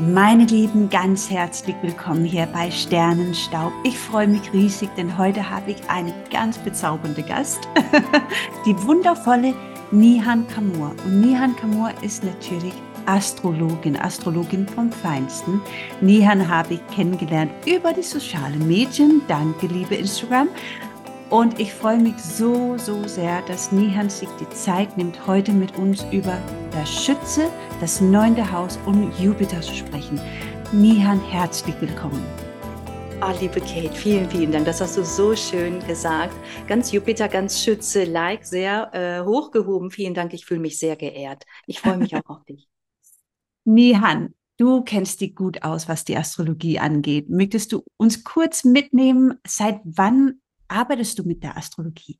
Meine Lieben, ganz herzlich willkommen hier bei Sternenstaub. Ich freue mich riesig, denn heute habe ich eine ganz bezaubernde Gast, die wundervolle Nihan Kamur. Und Nihan Kamur ist natürlich Astrologin, Astrologin vom Feinsten. Nihan habe ich kennengelernt über die sozialen Medien. Danke, liebe Instagram. Und ich freue mich so, so sehr, dass Nihan sich die Zeit nimmt, heute mit uns über das Schütze, das neunte Haus und Jupiter zu sprechen. Nihan, herzlich willkommen. Ah, oh, liebe Kate, vielen, vielen Dank. Das hast du so schön gesagt. Ganz Jupiter, ganz Schütze, like, sehr äh, hochgehoben. Vielen Dank. Ich fühle mich sehr geehrt. Ich freue mich auch auf dich. Nihan, du kennst dich gut aus, was die Astrologie angeht. Möchtest du uns kurz mitnehmen, seit wann arbeitest du mit der Astrologie?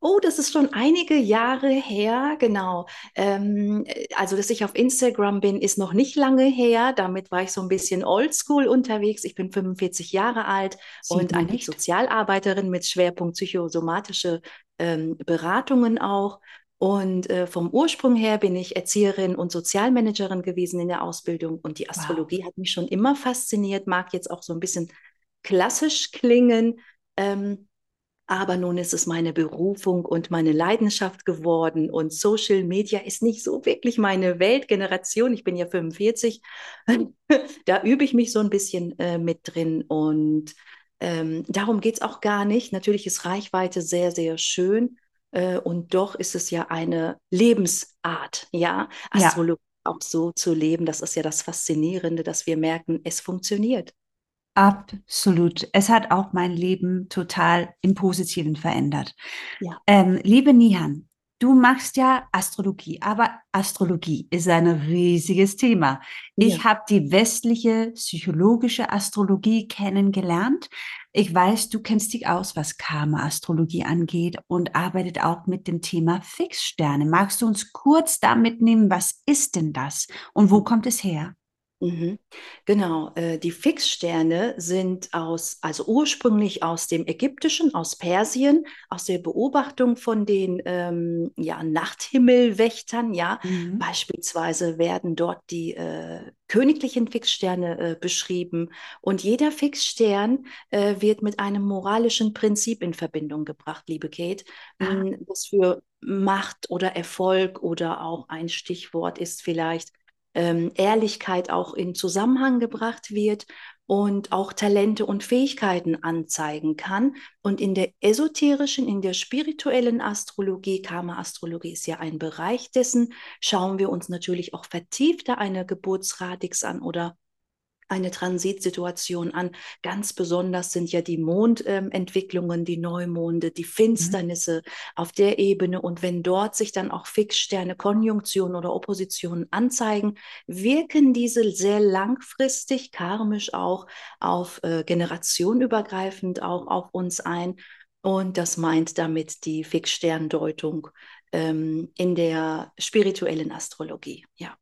Oh, das ist schon einige Jahre her, genau. Ähm, also, dass ich auf Instagram bin, ist noch nicht lange her. Damit war ich so ein bisschen oldschool unterwegs. Ich bin 45 Jahre alt Sieht und eigentlich nicht. Sozialarbeiterin mit Schwerpunkt psychosomatische ähm, Beratungen auch. Und äh, vom Ursprung her bin ich Erzieherin und Sozialmanagerin gewesen in der Ausbildung. Und die Astrologie wow. hat mich schon immer fasziniert, mag jetzt auch so ein bisschen klassisch klingen. Ähm, aber nun ist es meine Berufung und meine Leidenschaft geworden und Social Media ist nicht so wirklich meine Weltgeneration. Ich bin ja 45. da übe ich mich so ein bisschen äh, mit drin und ähm, darum geht es auch gar nicht. Natürlich ist Reichweite sehr, sehr schön äh, und doch ist es ja eine Lebensart, ja, Astrologie ja. auch so zu leben. Das ist ja das Faszinierende, dass wir merken, es funktioniert. Absolut. Es hat auch mein Leben total im Positiven verändert. Ja. Ähm, liebe Nihan, du machst ja Astrologie, aber Astrologie ist ein riesiges Thema. Ja. Ich habe die westliche psychologische Astrologie kennengelernt. Ich weiß, du kennst dich aus, was Karma-Astrologie angeht und arbeitet auch mit dem Thema Fixsterne. Magst du uns kurz da mitnehmen, was ist denn das und wo kommt es her? Mhm. Genau, äh, die Fixsterne sind aus, also ursprünglich aus dem Ägyptischen, aus Persien, aus der Beobachtung von den ähm, ja, Nachthimmelwächtern. Ja, mhm. beispielsweise werden dort die äh, königlichen Fixsterne äh, beschrieben und jeder Fixstern äh, wird mit einem moralischen Prinzip in Verbindung gebracht, liebe Kate, ah. das für Macht oder Erfolg oder auch ein Stichwort ist vielleicht ähm, Ehrlichkeit auch in Zusammenhang gebracht wird und auch Talente und Fähigkeiten anzeigen kann. Und in der esoterischen, in der spirituellen Astrologie, Karma-Astrologie ist ja ein Bereich dessen, schauen wir uns natürlich auch vertiefter eine Geburtsradix an oder eine Transitsituation an. Ganz besonders sind ja die Mondentwicklungen, ähm, die Neumonde, die mhm. Finsternisse mhm. auf der Ebene. Und wenn dort sich dann auch Fixsterne, Konjunktionen oder Oppositionen anzeigen, wirken diese sehr langfristig, karmisch auch auf äh, generationenübergreifend auch auf uns ein. Und das meint damit die Fixsterndeutung ähm, in der spirituellen Astrologie. Ja.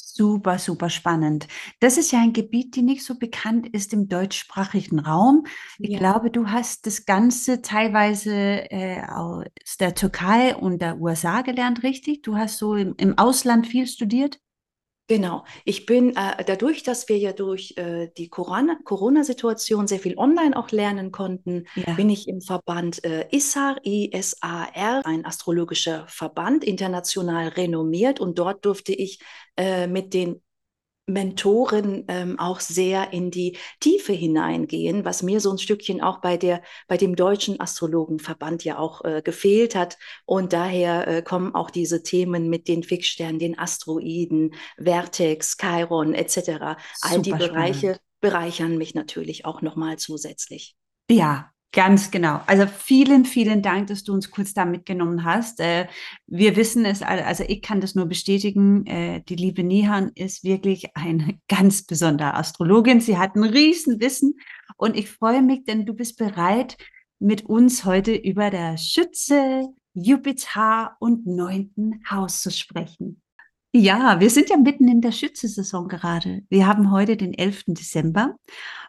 Super, super spannend. Das ist ja ein Gebiet, die nicht so bekannt ist im deutschsprachigen Raum. Ich ja. glaube, du hast das Ganze teilweise äh, aus der Türkei und der USA gelernt, richtig? Du hast so im, im Ausland viel studiert? Genau. Ich bin äh, dadurch, dass wir ja durch äh, die Corona-Situation sehr viel online auch lernen konnten, ja. bin ich im Verband äh, ISAR, ISAR, ein astrologischer Verband, international renommiert. Und dort durfte ich äh, mit den Mentoren ähm, auch sehr in die Tiefe hineingehen, was mir so ein Stückchen auch bei der bei dem deutschen Astrologenverband ja auch äh, gefehlt hat und daher äh, kommen auch diese Themen mit den Fixsternen, den Asteroiden, Vertex, Chiron etc. All die Bereiche spannend. bereichern mich natürlich auch nochmal zusätzlich. Ja, Ganz genau. Also vielen, vielen Dank, dass du uns kurz da mitgenommen hast. Äh, wir wissen es, also ich kann das nur bestätigen. Äh, die liebe Nihan ist wirklich eine ganz besondere Astrologin. Sie hat ein Riesenwissen und ich freue mich, denn du bist bereit, mit uns heute über der Schütze, Jupiter und neunten Haus zu sprechen. Ja, wir sind ja mitten in der Schütze-Saison gerade. Wir haben heute den 11. Dezember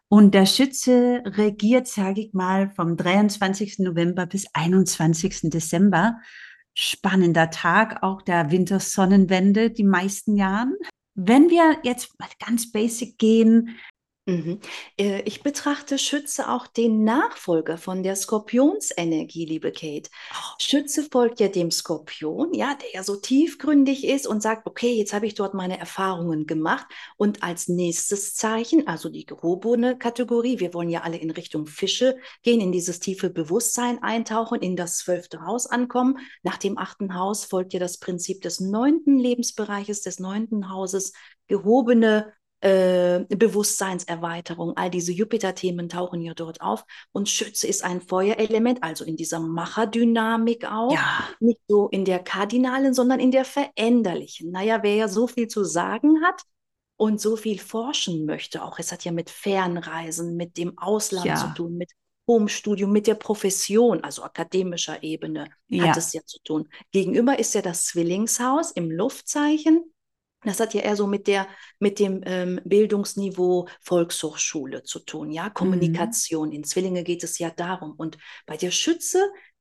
und der Schütze regiert, sage ich mal, vom 23. November bis 21. Dezember. Spannender Tag, auch der Wintersonnenwende, die meisten Jahren. wenn wir jetzt mal ganz basic gehen, Mhm. Äh, Ich betrachte Schütze auch den Nachfolger von der Skorpionsenergie, liebe Kate. Schütze folgt ja dem Skorpion, ja, der ja so tiefgründig ist und sagt, okay, jetzt habe ich dort meine Erfahrungen gemacht und als nächstes Zeichen, also die gehobene Kategorie, wir wollen ja alle in Richtung Fische gehen, in dieses tiefe Bewusstsein eintauchen, in das zwölfte Haus ankommen. Nach dem achten Haus folgt ja das Prinzip des neunten Lebensbereiches, des neunten Hauses, gehobene äh, Bewusstseinserweiterung, all diese Jupiter-Themen tauchen ja dort auf. Und Schütze ist ein Feuerelement, also in dieser Macherdynamik auch. ja, Nicht so in der kardinalen, sondern in der veränderlichen. Naja, wer ja so viel zu sagen hat und so viel forschen möchte, auch es hat ja mit Fernreisen, mit dem Ausland ja, zu tun, mit Homestudium, mit der Profession, also akademischer Ebene hat ja, es ja zu tun. Gegenüber ist ja das Zwillingshaus im Luftzeichen. Das hat ja eher so mit der, mit dem ähm, Bildungsniveau Volkshochschule zu tun, ja, mhm. Kommunikation. In Zwillinge geht es ja darum. Und bei der Schütze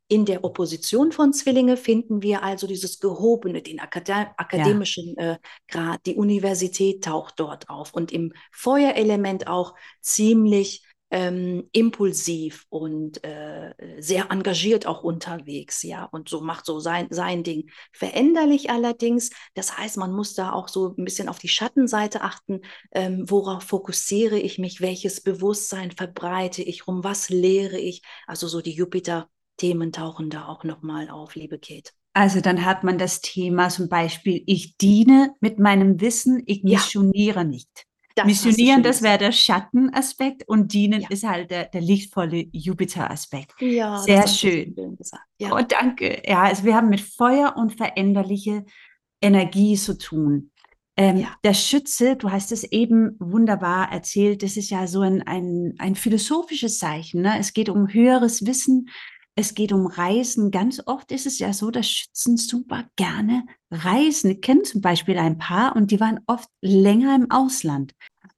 in der Opposition von Zwillinge finden wir also dieses Gehobene, den Akade ja. akademischen äh, Grad. Die Universität taucht dort auf und im Feuerelement auch ziemlich ähm, impulsiv und äh, sehr engagiert auch unterwegs, ja, und so macht so sein, sein Ding. Veränderlich allerdings, das heißt, man muss da auch so ein bisschen auf die Schattenseite achten, ähm, worauf fokussiere ich mich, welches Bewusstsein verbreite ich rum, was lehre ich, also so die Jupiter-Themen tauchen da auch nochmal auf, liebe Kate. Also dann hat man das Thema zum Beispiel, ich diene mit meinem Wissen, ich Ja, missioniere nicht. Das Missionieren, das wäre der Schattenaspekt und dienen Ja, ist halt der, der lichtvolle Jupiter-Aspekt. ja, Sehr schön. schön gesagt. Oh, Ja, danke. Ja, also wir haben mit Feuer und veränderliche Energie zu tun. Ähm, ja, der Schütze, du hast es eben wunderbar erzählt, das ist ja so ein, ein, ein philosophisches Zeichen. Ne? Es geht um höheres Wissen, es geht um Reisen. Ganz oft ist es ja so, dass Schützen super gerne reisen. Ich kenne zum Beispiel ein paar und die waren oft länger im Ausland.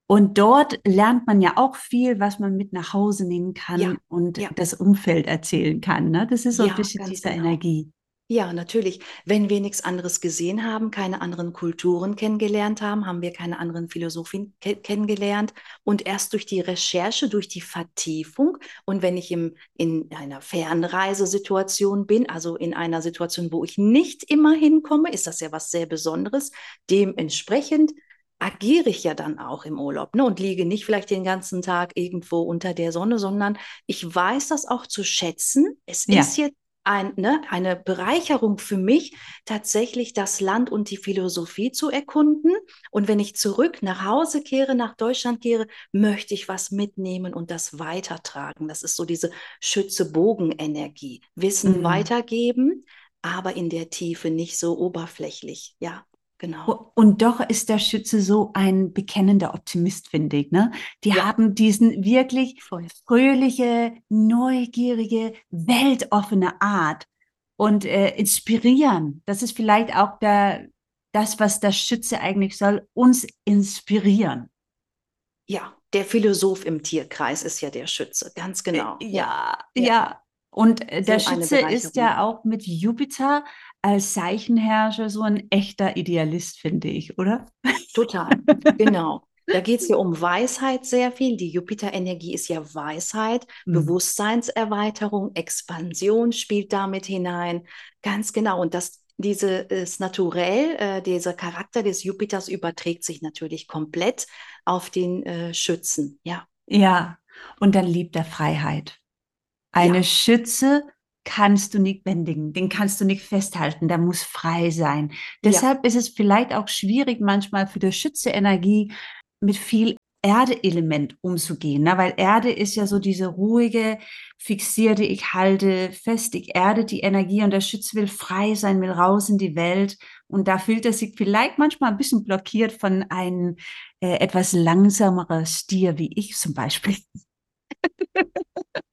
Und dort lernt man ja auch viel, was man mit nach Hause nehmen ja, kann und ja, das Umfeld erzählen kann. Ne? Das ist so ein ja, bisschen ganz diese genau. Energie. Ja, natürlich. Wenn wir nichts anderes gesehen haben, keine anderen Kulturen kennengelernt haben, haben wir keine anderen Philosophien ke kennengelernt. Und erst durch die Recherche, durch die Vertiefung und wenn ich im, in einer Fernreisesituation bin, also in einer Situation, wo ich nicht immer hinkomme, ist das ja was sehr Besonderes. Dementsprechend agiere ich ja dann auch im Urlaub, ne, und liege nicht vielleicht den ganzen Tag irgendwo unter der Sonne, sondern ich weiß das auch zu schätzen. Es ist Ja, jetzt ein, ne, eine Bereicherung für mich, tatsächlich das Land und die Philosophie zu erkunden. Und wenn ich zurück nach Hause kehre, nach Deutschland kehre, möchte ich was mitnehmen und das weitertragen. Das ist so diese Schütze-Bogen-Energie. Wissen mm. weitergeben, aber in der Tiefe nicht so oberflächlich. Ja, genau. Und doch ist der Schütze so ein bekennender Optimist, finde ich. Ne? Die Ja, haben diesen wirklich voll. fröhliche, neugierige, weltoffene Art und äh, inspirieren. Das ist vielleicht auch der, das, was der Schütze eigentlich soll, uns inspirieren. Ja, der Philosoph im Tierkreis ist ja der Schütze. Ganz Äh, genau. Ja, Ja, ja. ja. Und äh, der So Schütze ist ja auch mit Jupiter als Zeichenherrscher so ein echter Idealist, finde ich, oder? Total, genau. Da geht es ja um Weisheit sehr viel. Die Jupiter-Energie ist ja Weisheit, Hm. Bewusstseinserweiterung, Expansion spielt damit hinein. Ganz genau. Und das, dieses Naturell, äh, dieser Charakter des Jupiters überträgt sich natürlich komplett auf den äh, Schützen. Ja, Ja, und dann liebt er Freiheit. Eine ja, Schütze kannst du nicht bändigen, den kannst du nicht festhalten, der muss frei sein. ja. Deshalb ist es vielleicht auch schwierig manchmal für die Schütze Energie mit viel Erde-Element umzugehen, ne? Weil Erde ist ja so diese ruhige, fixierte, ich halte fest, ich erde die Energie und der Schütze will frei sein, will raus in die Welt und da fühlt er sich vielleicht manchmal ein bisschen blockiert von einem äh, etwas langsamerer Stier wie ich zum Beispiel.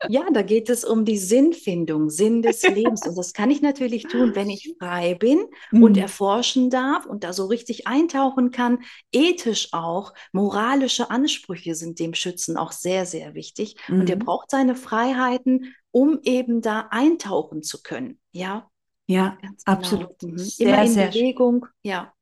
Ja, da geht es um die Sinnfindung, Sinn des Lebens. Und das kann ich natürlich tun, wenn ich frei bin und Mhm. erforschen darf und da so richtig eintauchen kann. Ethisch auch, moralische Ansprüche sind dem Schützen auch sehr, sehr wichtig. Und er Mhm. braucht seine Freiheiten, um eben da eintauchen zu können. Ja, Ja, ganz absolut. genau. Mhm. Immer Sehr, in sehr schön. Bewegung. Ja,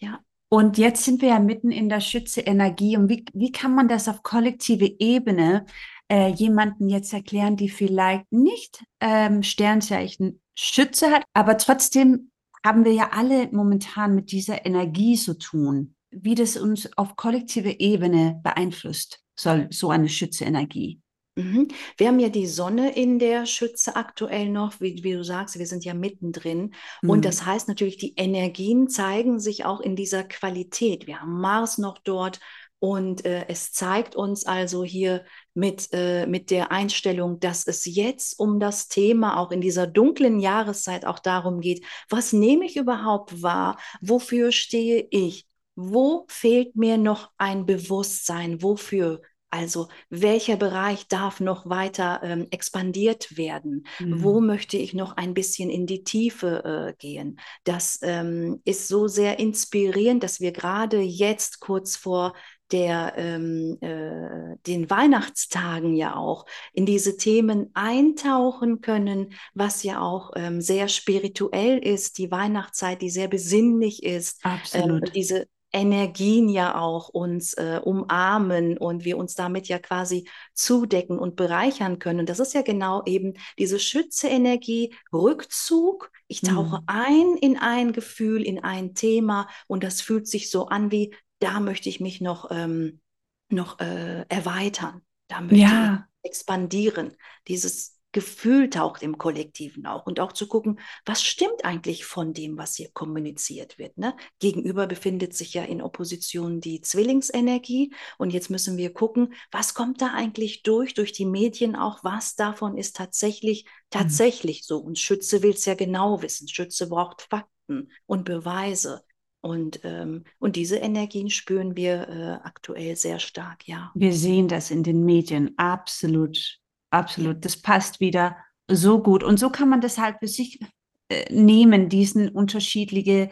ja. Und jetzt sind wir ja mitten in der Schütze-Energie. Und wie, wie kann man das auf kollektive Ebene äh, jemanden jetzt erklären, die vielleicht nicht ähm, Sternzeichen Schütze hat, aber trotzdem haben wir ja alle momentan mit dieser Energie zu tun, wie das uns auf kollektive Ebene beeinflusst, soll so eine Schütze-Energie. Mhm. Wir haben ja die Sonne in der Schütze aktuell noch, wie, wie du sagst, wir sind ja mittendrin. Mhm. Und das heißt natürlich, die Energien zeigen sich auch in dieser Qualität. Wir haben Mars noch dort und äh, es zeigt uns also hier mit, äh, mit der Einstellung, dass es jetzt um das Thema auch in dieser dunklen Jahreszeit auch darum geht, was nehme ich überhaupt wahr? Wofür stehe ich? Wo fehlt mir noch ein Bewusstsein? Wofür also welcher Bereich darf noch weiter ähm, expandiert werden? Mhm. Wo möchte ich noch ein bisschen in die Tiefe äh, gehen? Das ähm, ist so sehr inspirierend, dass wir gerade jetzt kurz vor der, ähm, äh, den Weihnachtstagen ja auch in diese Themen eintauchen können, was ja auch ähm, sehr spirituell ist, die Weihnachtszeit, die sehr besinnlich ist. Absolut. Ähm, diese Energien ja auch uns äh, umarmen und wir uns damit ja quasi zudecken und bereichern können. Und das ist ja genau eben diese Schütze-Energie, Rückzug. Ich tauche mhm. ein in ein Gefühl, in ein Thema und das fühlt sich so an wie, da möchte ich mich noch, ähm, noch äh, erweitern. Da möchte ja. ich expandieren. Dieses Gefühl taucht im Kollektiven auch und auch zu gucken, was stimmt eigentlich von dem, was hier kommuniziert wird. Ne? Gegenüber befindet sich ja in Opposition die Zwillingsenergie und jetzt müssen wir gucken, was kommt da eigentlich durch, durch die Medien auch, was davon ist tatsächlich, mhm. tatsächlich mhm. so. Und Schütze will es ja genau wissen. Schütze braucht Fakten und Beweise. Und, ähm, und diese Energien spüren wir äh, aktuell sehr stark, ja. Wir sehen das in den Medien, absolut absolut. Das passt wieder so gut. Und so kann man das halt für sich äh, nehmen, diesen unterschiedliche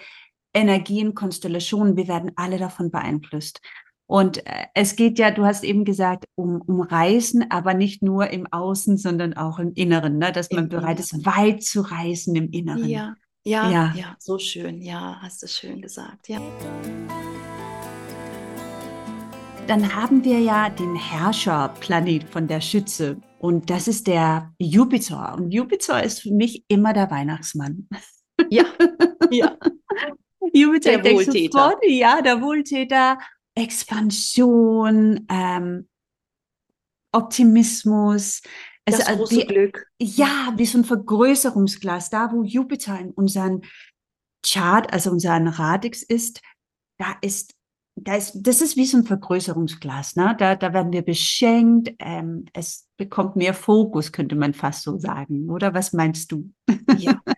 Energien, Konstellationen. Wir werden alle davon beeinflusst. Und äh, es geht ja, du hast eben gesagt, um, um Reisen, aber nicht nur im Außen, sondern auch im Inneren, ne? dass man bereit ist, weit zu reisen im Inneren. Ja, ja, ja, ja, so schön. Ja, hast du schön gesagt. Ja. Dann haben wir ja den Herrscherplanet von der Schütze. Und das ist der Jupiter. Und Jupiter ist für mich immer der Weihnachtsmann. Ja, ja. Jupiter, der Wohltäter. Sofort, ja, der Wohltäter, Expansion, ähm, Optimismus. Das also, große die, Glück. Ja, wie so ein Vergrößerungsglas. Da, wo Jupiter in unserem Chart, also unseren Radix ist, da ist da ist, das ist wie so ein Vergrößerungsglas. Ne? Da, da werden wir beschenkt. Ähm, es bekommt mehr Fokus, könnte man fast so sagen. Oder was meinst du? Ja,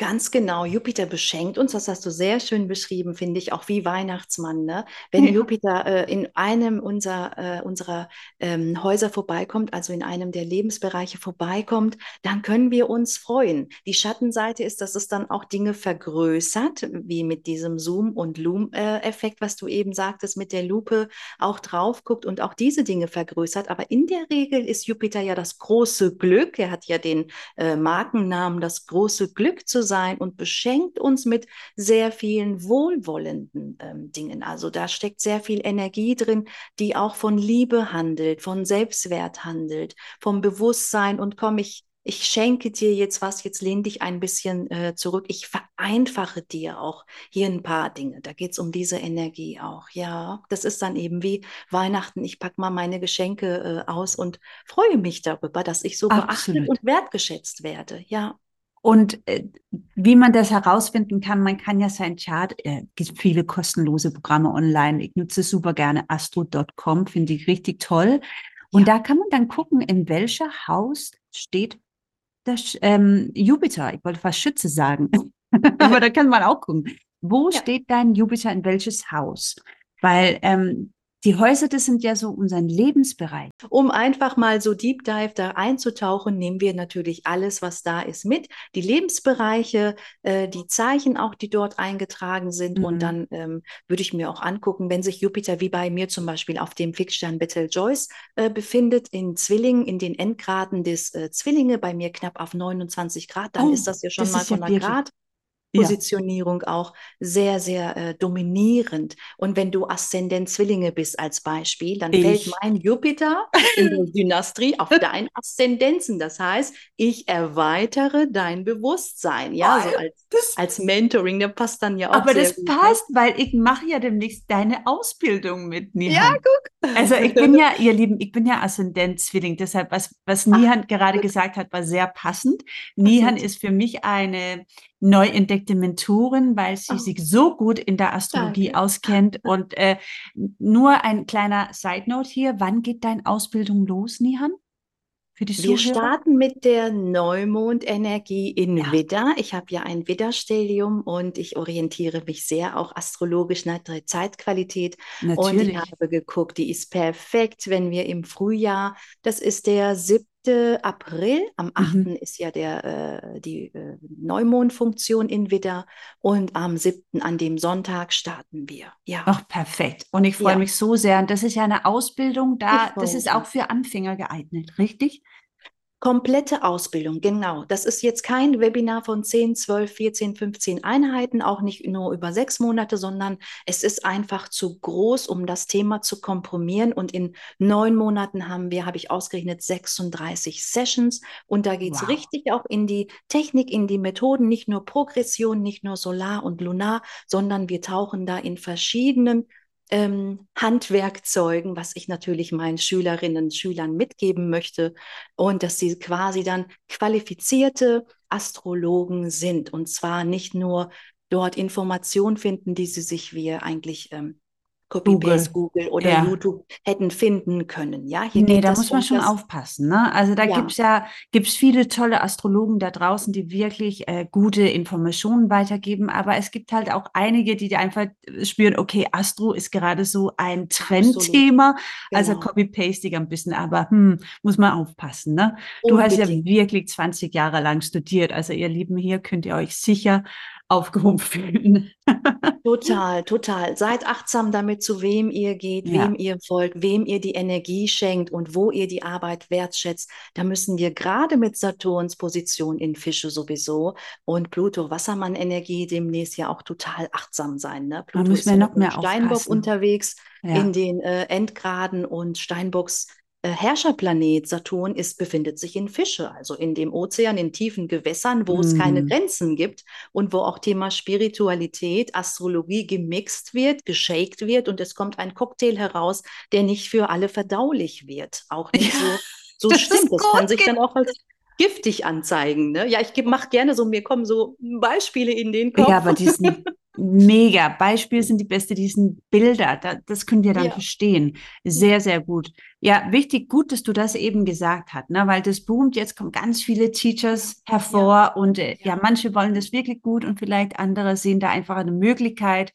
Ganz genau, Jupiter beschenkt uns, das hast du sehr schön beschrieben, finde ich, auch wie Weihnachtsmann. Ne? Wenn ja. Jupiter äh, in einem unserer, äh, unserer ähm, Häuser vorbeikommt, also in einem der Lebensbereiche vorbeikommt, dann können wir uns freuen. Die Schattenseite ist, dass es dann auch Dinge vergrößert, wie mit diesem Zoom- und Loom-Effekt, was du eben sagtest, mit der Lupe auch drauf guckt und auch diese Dinge vergrößert. Aber in der Regel ist Jupiter ja das große Glück. Er hat ja den äh, Markennamen, das große Glück zu sein und beschenkt uns mit sehr vielen wohlwollenden ähm, Dingen. Also da steckt sehr viel Energie drin, die auch von Liebe handelt, von Selbstwert handelt, vom Bewusstsein und komm, ich, ich schenke dir jetzt was, jetzt lehn dich ein bisschen äh, zurück. Ich vereinfache dir auch hier ein paar Dinge. Da geht es um diese Energie auch. Ja, das ist dann eben wie Weihnachten. Ich packe mal meine Geschenke äh, aus und freue mich darüber, dass ich so Absolut. beachtet und wertgeschätzt werde. Ja. Und äh, wie man das herausfinden kann, man kann ja sein Chart, äh, gibt viele kostenlose Programme online. Ich nutze super gerne astro.com, finde ich richtig toll. Und ja. da kann man dann gucken, in welcher Haus steht das ähm, Jupiter. Ich wollte fast Schütze sagen, aber da kann man auch gucken. Wo ja. steht dein Jupiter in welches Haus? Weil ähm, die Häuser, das sind ja so unser Lebensbereich. Um einfach mal so Deep Dive da einzutauchen, nehmen wir natürlich alles, was da ist, mit. Die Lebensbereiche, äh, die Zeichen auch, die dort eingetragen sind. Mhm. Und dann ähm, würde ich mir auch angucken, wenn sich Jupiter wie bei mir zum Beispiel auf dem Fixstern Betelgeuse äh, befindet, in Zwillingen, in den Endgraden des äh, Zwillinge, bei mir knapp auf 29 Grad, dann oh, ist das ja schon mal von einer Grad Positionierung ja. auch sehr, sehr äh, dominierend. Und wenn du Aszendent Zwillinge bist als Beispiel, dann ich. fällt mein Jupiter in der Dynastie auf dein Aszendenzen. Das heißt, ich erweitere dein Bewusstsein. Ja, oh, so als, das, als Mentoring, der passt dann ja auch. Aber das gut, ne? passt, weil ich mache ja demnächst deine Ausbildung mit Nihan. Ja, guck. Also ich bin ja, ihr Lieben, ich bin ja Aszendent Zwilling. Deshalb, was, was Nihan gerade gesagt hat, war sehr passend. Nihan ist für mich eine neu entdeckte Mentorin, weil sie oh. sich so gut in der Astrologie Danke. auskennt. Und äh, nur ein kleiner Side Note hier. Wann geht deine Ausbildung los, Nihan? Für die Wir starten mit der Neumondenergie in ja. Widder. Ich habe ja ein Widderstellium und ich orientiere mich sehr auch astrologisch nach der Zeitqualität. Natürlich. Und ich habe geguckt, die ist perfekt, wenn wir im Frühjahr, das ist der 7. April, am 8. Mhm. ist ja der, äh, die äh, Neumondfunktion in Widder und am 7. an dem Sonntag starten wir. Ja. Ach, perfekt. Und ich freue ja. mich so sehr. Und das ist ja eine Ausbildung da, das ist auch für Anfänger geeignet, richtig? Komplette Ausbildung, genau. Das ist jetzt kein Webinar von 10, 12, 14, 15 Einheiten, auch nicht nur über sechs Monate, sondern es ist einfach zu groß, um das Thema zu komprimieren. Und in neun Monaten haben wir, habe ich ausgerechnet, 36 Sessions. Und da geht es wow. richtig auch in die Technik, in die Methoden, nicht nur Progression, nicht nur Solar und Lunar, sondern wir tauchen da in verschiedenen ähm, Handwerkzeugen, was ich natürlich meinen Schülerinnen und Schülern mitgeben möchte. Und dass sie quasi dann qualifizierte Astrologen sind. Und zwar nicht nur dort Informationen finden, die sie sich wie eigentlich ähm, Copy-Paste Google. Google, oder ja. YouTube hätten finden können. Ja, hier nee, da muss man schon aufpassen. Ne? Also da ja. gibt es ja gibt's viele tolle Astrologen da draußen, die wirklich äh, gute Informationen weitergeben. Aber es gibt halt auch einige, die einfach spüren, okay, Astro ist gerade so ein Trendthema. Also genau. Also copy-pastig ein bisschen, aber hm, muss man aufpassen. Ne? Du hast ja wirklich 20 Jahre lang studiert. Also ihr Lieben, hier könnt ihr euch sicher aufgehoben fühlen. total, total. Seid achtsam damit, zu wem ihr geht, ja. wem ihr folgt, wem ihr die Energie schenkt und wo ihr die Arbeit wertschätzt. Da müssen wir gerade mit Saturns Position in Fische sowieso und Pluto Wassermann-Energie demnächst ja auch total achtsam sein. Ne? Pluto ist ja noch mehr Steinbock aufpassen. unterwegs ja. in den äh, Endgraden und Steinbocks Herrscherplanet Saturn ist, befindet sich in Fische, also in dem Ozean, in tiefen Gewässern, wo mm. es keine mhm. Grenzen gibt und wo auch Thema Spiritualität, Astrologie gemixt wird, geshaked wird und es kommt ein Cocktail heraus, der nicht für alle verdaulich wird. Auch nicht ja, so, so das stimmt. Das kann sich dann auch als giftig anzeigen. Ne? Ja, ich mache gerne so, mir kommen so Beispiele in den Kopf. Ja, aber die sind mega. Beispiele sind die beste, die sind Bilder. Da, das können wir dann ja. verstehen. Sehr, sehr gut. Ja, wichtig, gut, dass du das eben gesagt hast, ne? weil das boomt. Jetzt kommen ganz viele Teachers hervor ja. und äh, ja. ja, manche wollen das wirklich gut und vielleicht andere sehen da einfach eine Möglichkeit.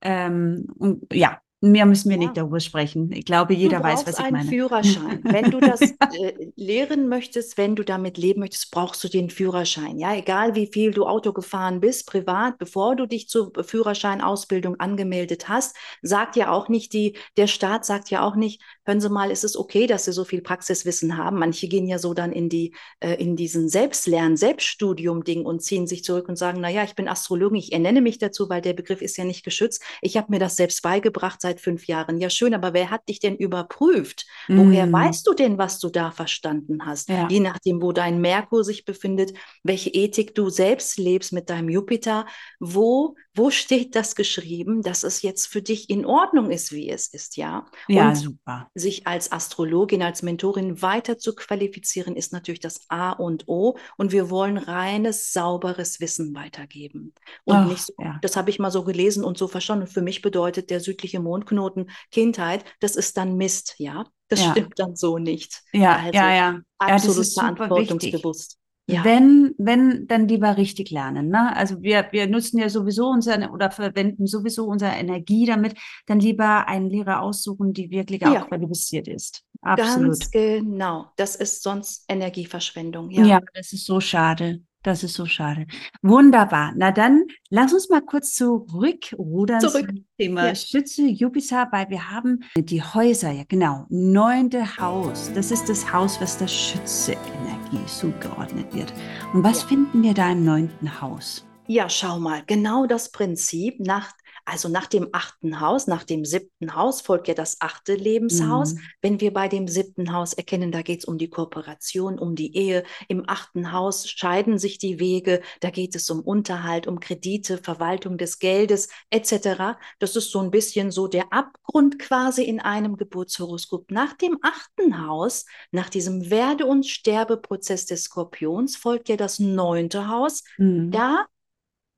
Ähm, und ja, Mehr müssen wir ja. nicht darüber sprechen. Ich glaube, jeder weiß, was ich meine. Du einen Führerschein. Wenn du das äh, lehren möchtest, wenn du damit leben möchtest, brauchst du den Führerschein. Ja, egal wie viel du Auto gefahren bist, privat, bevor du dich zur Führerscheinausbildung angemeldet hast, sagt ja auch nicht die, der Staat sagt ja auch nicht, hören Sie mal, ist es okay, dass Sie so viel Praxiswissen haben. Manche gehen ja so dann in die, äh, in diesen Selbstlernen, Selbststudium-Ding und ziehen sich zurück und sagen, na ja, ich bin Astrologin, ich ernenne mich dazu, weil der Begriff ist ja nicht geschützt. Ich habe mir das selbst beigebracht seit seit fünf Jahren. Ja, schön, aber wer hat dich denn überprüft? Mm. Woher weißt du denn, was du da verstanden hast? Ja. Je nachdem, wo dein Merkur sich befindet, welche Ethik du selbst lebst mit deinem Jupiter, wo, wo steht das geschrieben, dass es jetzt für dich in Ordnung ist, wie es ist, ja? Ja, Und super. Sich als Astrologin, als Mentorin weiter zu qualifizieren, ist natürlich das A und O. Und wir wollen reines, sauberes Wissen weitergeben. Und Ach, nicht so, ja. das habe ich mal so gelesen und so verstanden. Und für mich bedeutet der südliche Mond Knoten Kindheit, das ist dann Mist, ja. Das ja. stimmt dann so nicht. Ja, also ja, ja. Absolut ja, verantwortungsbewusst. Ja. Wenn, wenn, dann lieber richtig lernen. Ne? Also wir, wir nutzen ja sowieso unsere oder verwenden sowieso unsere Energie damit, dann lieber einen Lehrer aussuchen, die wirklich ja. auch qualifiziert ist. Absolut. Ganz genau. Das ist sonst Energieverschwendung. Ja, ja das ist so schade. Das ist so schade. Wunderbar. Na dann, lass uns mal kurz zurückrudern Zurück. zum Thema ja. Schütze Jupiter, weil wir haben die Häuser, ja genau, neunte Haus. Das ist das Haus, was der Schütze-Energie zugeordnet wird. Und was ja. finden wir da im neunten Haus? Ja, schau mal, genau das Prinzip nach also nach dem achten Haus, nach dem siebten Haus folgt ja das achte Lebenshaus. Mhm. Wenn wir bei dem siebten Haus erkennen, da geht es um die Kooperation, um die Ehe. Im achten Haus scheiden sich die Wege. Da geht es um Unterhalt, um Kredite, Verwaltung des Geldes etc. Das ist so ein bisschen so der Abgrund quasi in einem Geburtshoroskop. Nach dem achten Haus, nach diesem Werde- und Sterbeprozess des Skorpions folgt ja das neunte Haus. Mhm. Da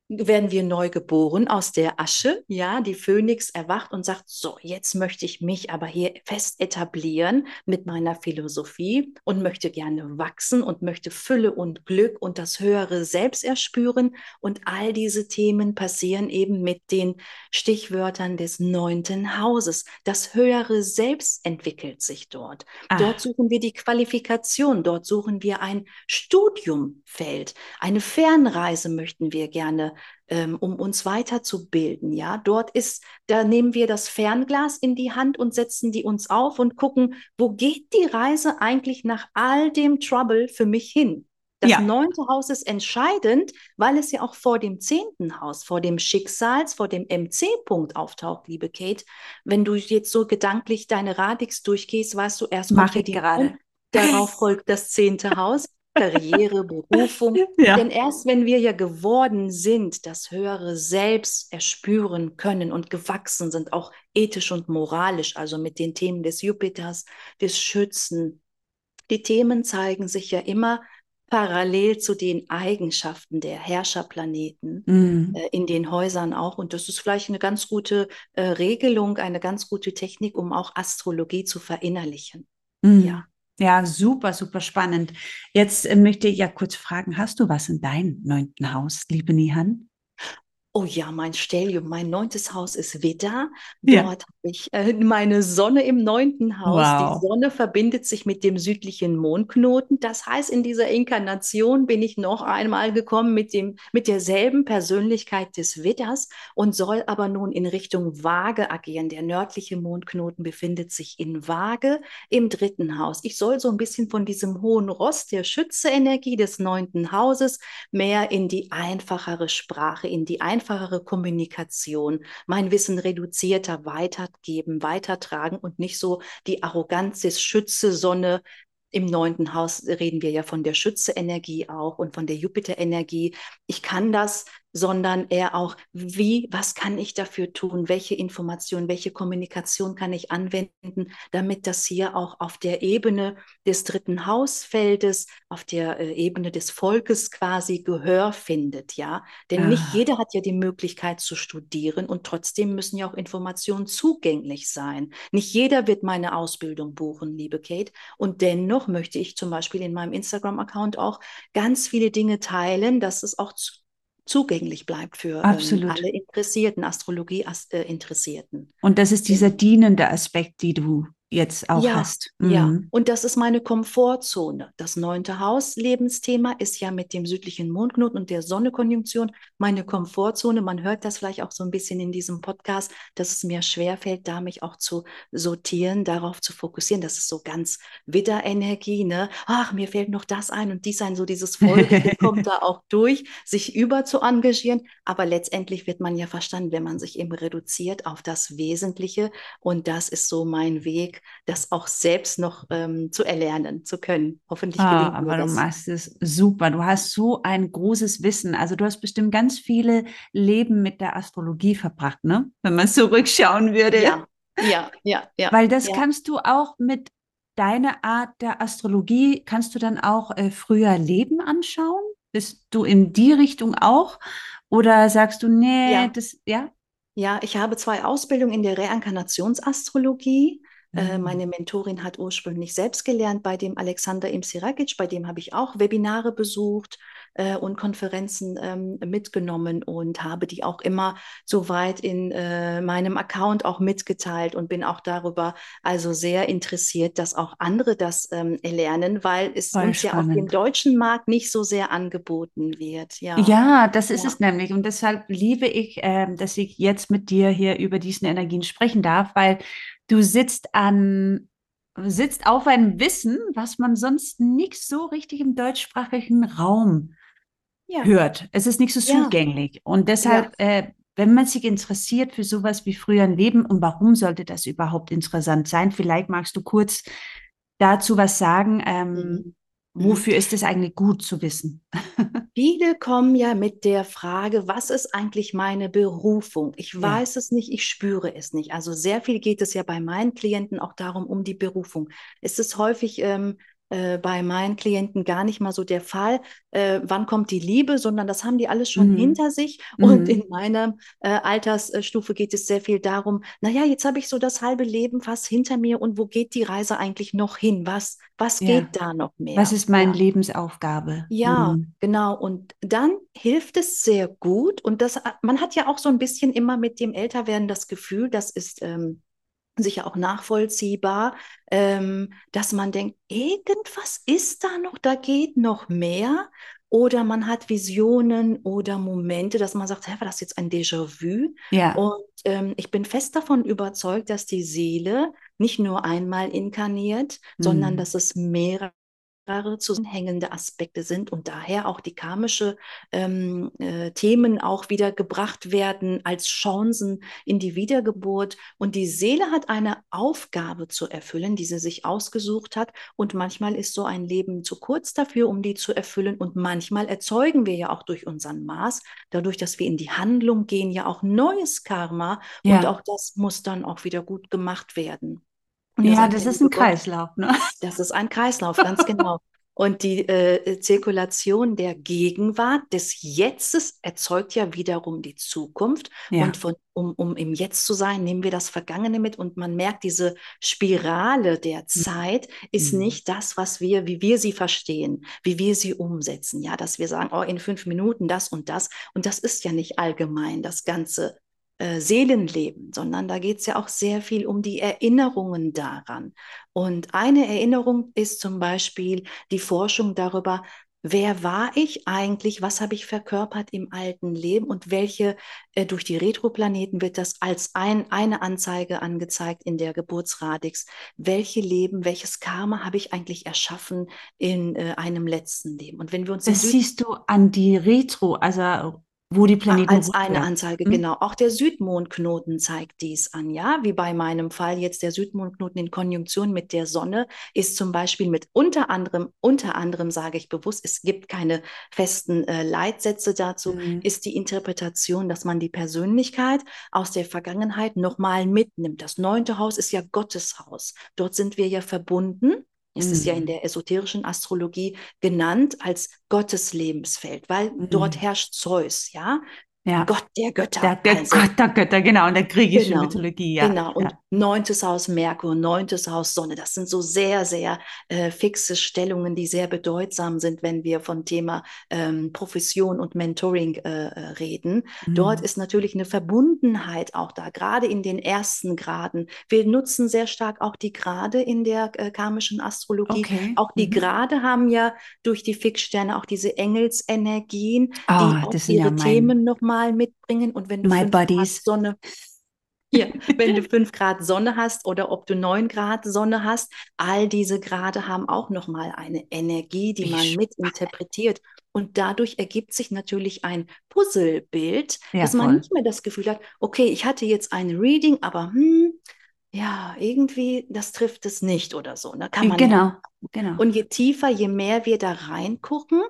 werden wir neu geboren aus der Asche. Ja, die Phönix erwacht und sagt, so, jetzt möchte ich mich aber hier fest etablieren mit meiner Philosophie und möchte gerne wachsen und möchte Fülle und Glück und das höhere Selbst erspüren. Und all diese Themen passieren eben mit den Stichwörtern des neunten Hauses. Das höhere Selbst entwickelt sich dort. Ah. Dort suchen wir die Qualifikation, dort suchen wir ein Studiumfeld. Eine Fernreise möchten wir gerne ähm, um uns weiterzubilden. Ja, dort ist, da nehmen wir das Fernglas in die Hand und setzen die uns auf und gucken, wo geht die Reise eigentlich nach all dem Trouble für mich hin? Das Ja. neunte Haus ist entscheidend, weil es ja auch vor dem zehnten Haus, vor dem Schicksals, vor dem MC-Punkt auftaucht, liebe Kate. Wenn du jetzt so gedanklich deine Radix durchgehst, weißt du, erst Mach kommt ja ich die gerade. Mond, darauf folgt das zehnte Haus, Karriere, Berufung. Ja. Denn erst wenn wir ja geworden sind, das höhere Selbst erspüren können und gewachsen sind, auch ethisch und moralisch, also mit den Themen des Jupiters, des Schützen, die Themen zeigen sich ja immer parallel zu den Eigenschaften der Herrscherplaneten Mhm. äh, in den Häusern auch. Und das ist vielleicht eine ganz gute äh, Regelung, eine ganz gute Technik, um auch Astrologie zu verinnerlichen. Mhm. Ja. Ja, super, super spannend. Jetzt äh, möchte ich ja kurz fragen, hast du was in deinem neunten Haus, liebe Nihan? Oh ja, mein Stellium, mein neuntes Haus ist Widder. Ja. Dort habe ich äh, meine Sonne im neunten Haus. Wow. Die Sonne verbindet sich mit dem südlichen Mondknoten. Das heißt, in dieser Inkarnation bin ich noch einmal gekommen mit dem, mit derselben Persönlichkeit des Widders und soll aber nun in Richtung Waage agieren. Der nördliche Mondknoten befindet sich in Waage im dritten Haus. Ich soll so ein bisschen von diesem hohen Ross der Schütze-Energie des neunten Hauses mehr in die einfachere Sprache, in die einfachere Kommunikation, mein Wissen reduzierter weitergeben, weitertragen und nicht so die Arroganz des Schütze-Sonne. Im neunten Haus reden wir ja von der Schütze-Energie auch und von der Jupiter-Energie. Ich kann das, sondern eher auch, wie, was kann ich dafür tun? Welche Information, welche Kommunikation kann ich anwenden, damit das hier auch auf der Ebene des dritten Hausfeldes, auf der äh, Ebene des Volkes quasi Gehör findet, ja? Denn nicht Ah. jeder hat ja die Möglichkeit zu studieren und trotzdem müssen ja auch Informationen zugänglich sein. Nicht jeder wird meine Ausbildung buchen, liebe Kate. Und dennoch möchte ich zum Beispiel in meinem Instagram-Account auch ganz viele Dinge teilen, dass es auch zugänglich bleibt für ähm, alle Interessierten, Astrologie-Interessierten. Und das ist dieser dienende Aspekt, die du jetzt auch Ja, hast. Ja, Mhm. und das ist meine Komfortzone. Das neunte Haus Lebensthema ist ja mit dem südlichen Mondknoten und der Sonne-Konjunktion meine Komfortzone. Man hört das vielleicht auch so ein bisschen in diesem Podcast, dass es mir schwerfällt, da mich auch zu sortieren, darauf zu fokussieren. Das ist so ganz Widderenergie, ne? Ach, mir fällt noch das ein und dies ein, so dieses Folgende kommt da auch durch, sich über zu engagieren. Aber letztendlich wird man ja verstanden, wenn man sich eben reduziert auf das Wesentliche. Und das ist so mein Weg, das auch selbst noch ähm, zu erlernen zu können. Hoffentlich Ah, gelingt aber du das. machst es super. Du hast so ein großes Wissen. Also du hast bestimmt ganz viele Leben mit der Astrologie verbracht, ne? Wenn man zurückschauen würde. Ja, ja, ja, ja. Weil das ja. kannst du auch mit deiner Art der Astrologie, kannst du dann auch äh, früher Leben anschauen? Bist du in die Richtung auch? Oder sagst du, nee, Ja. das, ja? Ja, ich habe zwei Ausbildungen in der Reinkarnationsastrologie. Äh, Mhm. meine Mentorin hat ursprünglich selbst gelernt bei dem Alexander Imsiragic, bei dem habe ich auch Webinare besucht äh, und Konferenzen ähm, mitgenommen und habe die auch immer soweit in äh, meinem Account auch mitgeteilt und bin auch darüber also sehr interessiert, dass auch andere das ähm, erlernen, weil es Voll uns ja auf dem spannend. deutschen Markt nicht so sehr angeboten wird. Ja, Ja, das ist Ja. es nämlich. Und deshalb liebe ich, ähm, dass ich jetzt mit dir hier über diesen Energien sprechen darf, weil du sitzt an, sitzt auf einem Wissen, was man sonst nicht so richtig im deutschsprachigen Raum ja. hört. Es ist nicht so zugänglich. Und deshalb, äh, wenn man sich interessiert für sowas wie früher ein Leben und warum sollte das überhaupt interessant sein, vielleicht magst du kurz dazu was sagen. Ähm, mhm. Wofür ist es eigentlich gut zu wissen? Viele kommen ja mit der Frage, was ist eigentlich meine Berufung? Ich ja. weiß es nicht, ich spüre es nicht. Also sehr viel geht es ja bei meinen Klienten auch darum, um die Berufung. Es ist häufig ähm, äh, bei meinen Klienten gar nicht mal so der Fall, äh, wann kommt die Liebe, sondern das haben die alles schon mhm. hinter sich. Und mhm. in meiner äh, Altersstufe geht es sehr viel darum, naja, jetzt habe ich so das halbe Leben fast hinter mir und wo geht die Reise eigentlich noch hin? Was, was ja. geht da noch mehr? Was ist meine ja. Lebensaufgabe? Ja, mhm. genau. Und dann hilft es sehr gut. Und das, man hat ja auch so ein bisschen immer mit dem Älterwerden das Gefühl, das ist ähm, sicher auch nachvollziehbar, ähm, dass man denkt, irgendwas ist da noch, da geht noch mehr. Oder man hat Visionen oder Momente, dass man sagt, hey, war das jetzt ein Déjà-vu? Ja. Und ähm, ich bin fest davon überzeugt, dass die Seele nicht nur einmal inkarniert, mhm. sondern dass es mehrere zusammenhängende Aspekte sind und daher auch die karmische ähm, äh, Themen auch wieder gebracht werden als Chancen in die Wiedergeburt. Und die Seele hat eine Aufgabe zu erfüllen, die sie sich ausgesucht hat. Und manchmal ist so ein Leben zu kurz dafür, um die zu erfüllen. Und manchmal erzeugen wir ja auch durch unseren Maß, dadurch, dass wir in die Handlung gehen, ja auch neues Karma. Ja. Und auch das muss dann auch wieder gut gemacht werden. Ja, das ist ein Kreislauf, ne? Das ist ein Kreislauf, ganz genau. Und die äh, Zirkulation der Gegenwart, des Jetztes, erzeugt ja wiederum die Zukunft. Ja. Und von, um, um im Jetzt zu sein, nehmen wir das Vergangene mit. Und man merkt, diese Spirale der hm. Zeit ist mhm. nicht das, was wir, wie wir sie verstehen, wie wir sie umsetzen. Ja, dass wir sagen, oh, in fünf Minuten das und das. Und das ist ja nicht allgemein das ganze äh, Seelenleben, sondern da geht es ja auch sehr viel um die Erinnerungen daran. Und eine Erinnerung ist zum Beispiel die Forschung darüber, wer war ich eigentlich, was habe ich verkörpert im alten Leben und welche, äh, durch die Retroplaneten wird das als ein, eine Anzeige angezeigt in der Geburtsradix, welche Leben, welches Karma habe ich eigentlich erschaffen in äh, einem letzten Leben. Und wenn wir uns... Das siehst du an die Retro, also wo die Planeten als eine Anzeige, hm? genau. Auch der Südmondknoten zeigt dies an, ja. Wie bei meinem Fall jetzt der Südmondknoten in Konjunktion mit der Sonne ist zum Beispiel mit unter anderem, unter anderem sage ich bewusst, es gibt keine festen äh, Leitsätze dazu, mhm. ist die Interpretation, dass man die Persönlichkeit aus der Vergangenheit nochmal mitnimmt. Das neunte Haus ist ja Gottes Haus. Dort sind wir ja verbunden ist es ja in mhm. der esoterischen Astrologie genannt als Gottes Lebensfeld, weil mhm. dort herrscht Zeus, ja. Ja. Gott der Götter. Der, der also. Gott der Götter, genau, in der griechischen genau, Mythologie, ja. Genau, und ja. neuntes Haus Merkur, neuntes Haus Sonne, das sind so sehr, sehr äh, fixe Stellungen, die sehr bedeutsam sind, wenn wir von Thema ähm, Profession und Mentoring äh, äh reden. Mhm. Dort ist natürlich eine Verbundenheit auch da, gerade in den ersten Graden. Wir nutzen sehr stark auch die Grade in der äh, karmischen Astrologie. Okay. Auch die mhm. Grade haben ja durch die Fixsterne auch diese Engelsenergien, oh, die auch ihre ja Themen nochmal mal mitbringen. Und wenn du My buddies. Sonne, ja, wenn du fünf Grad Sonne hast oder ob du neun Grad Sonne hast, all diese Grade haben auch nochmal eine Energie, die man mitinterpretiert. Und dadurch ergibt sich natürlich ein Puzzlebild, ja, dass man voll. nicht mehr das Gefühl hat, okay, ich hatte jetzt ein Reading, aber hm, ja, irgendwie, das trifft es nicht oder so. Da ne? kann man genau, ja. genau. Und je tiefer, je mehr wir da reingucken,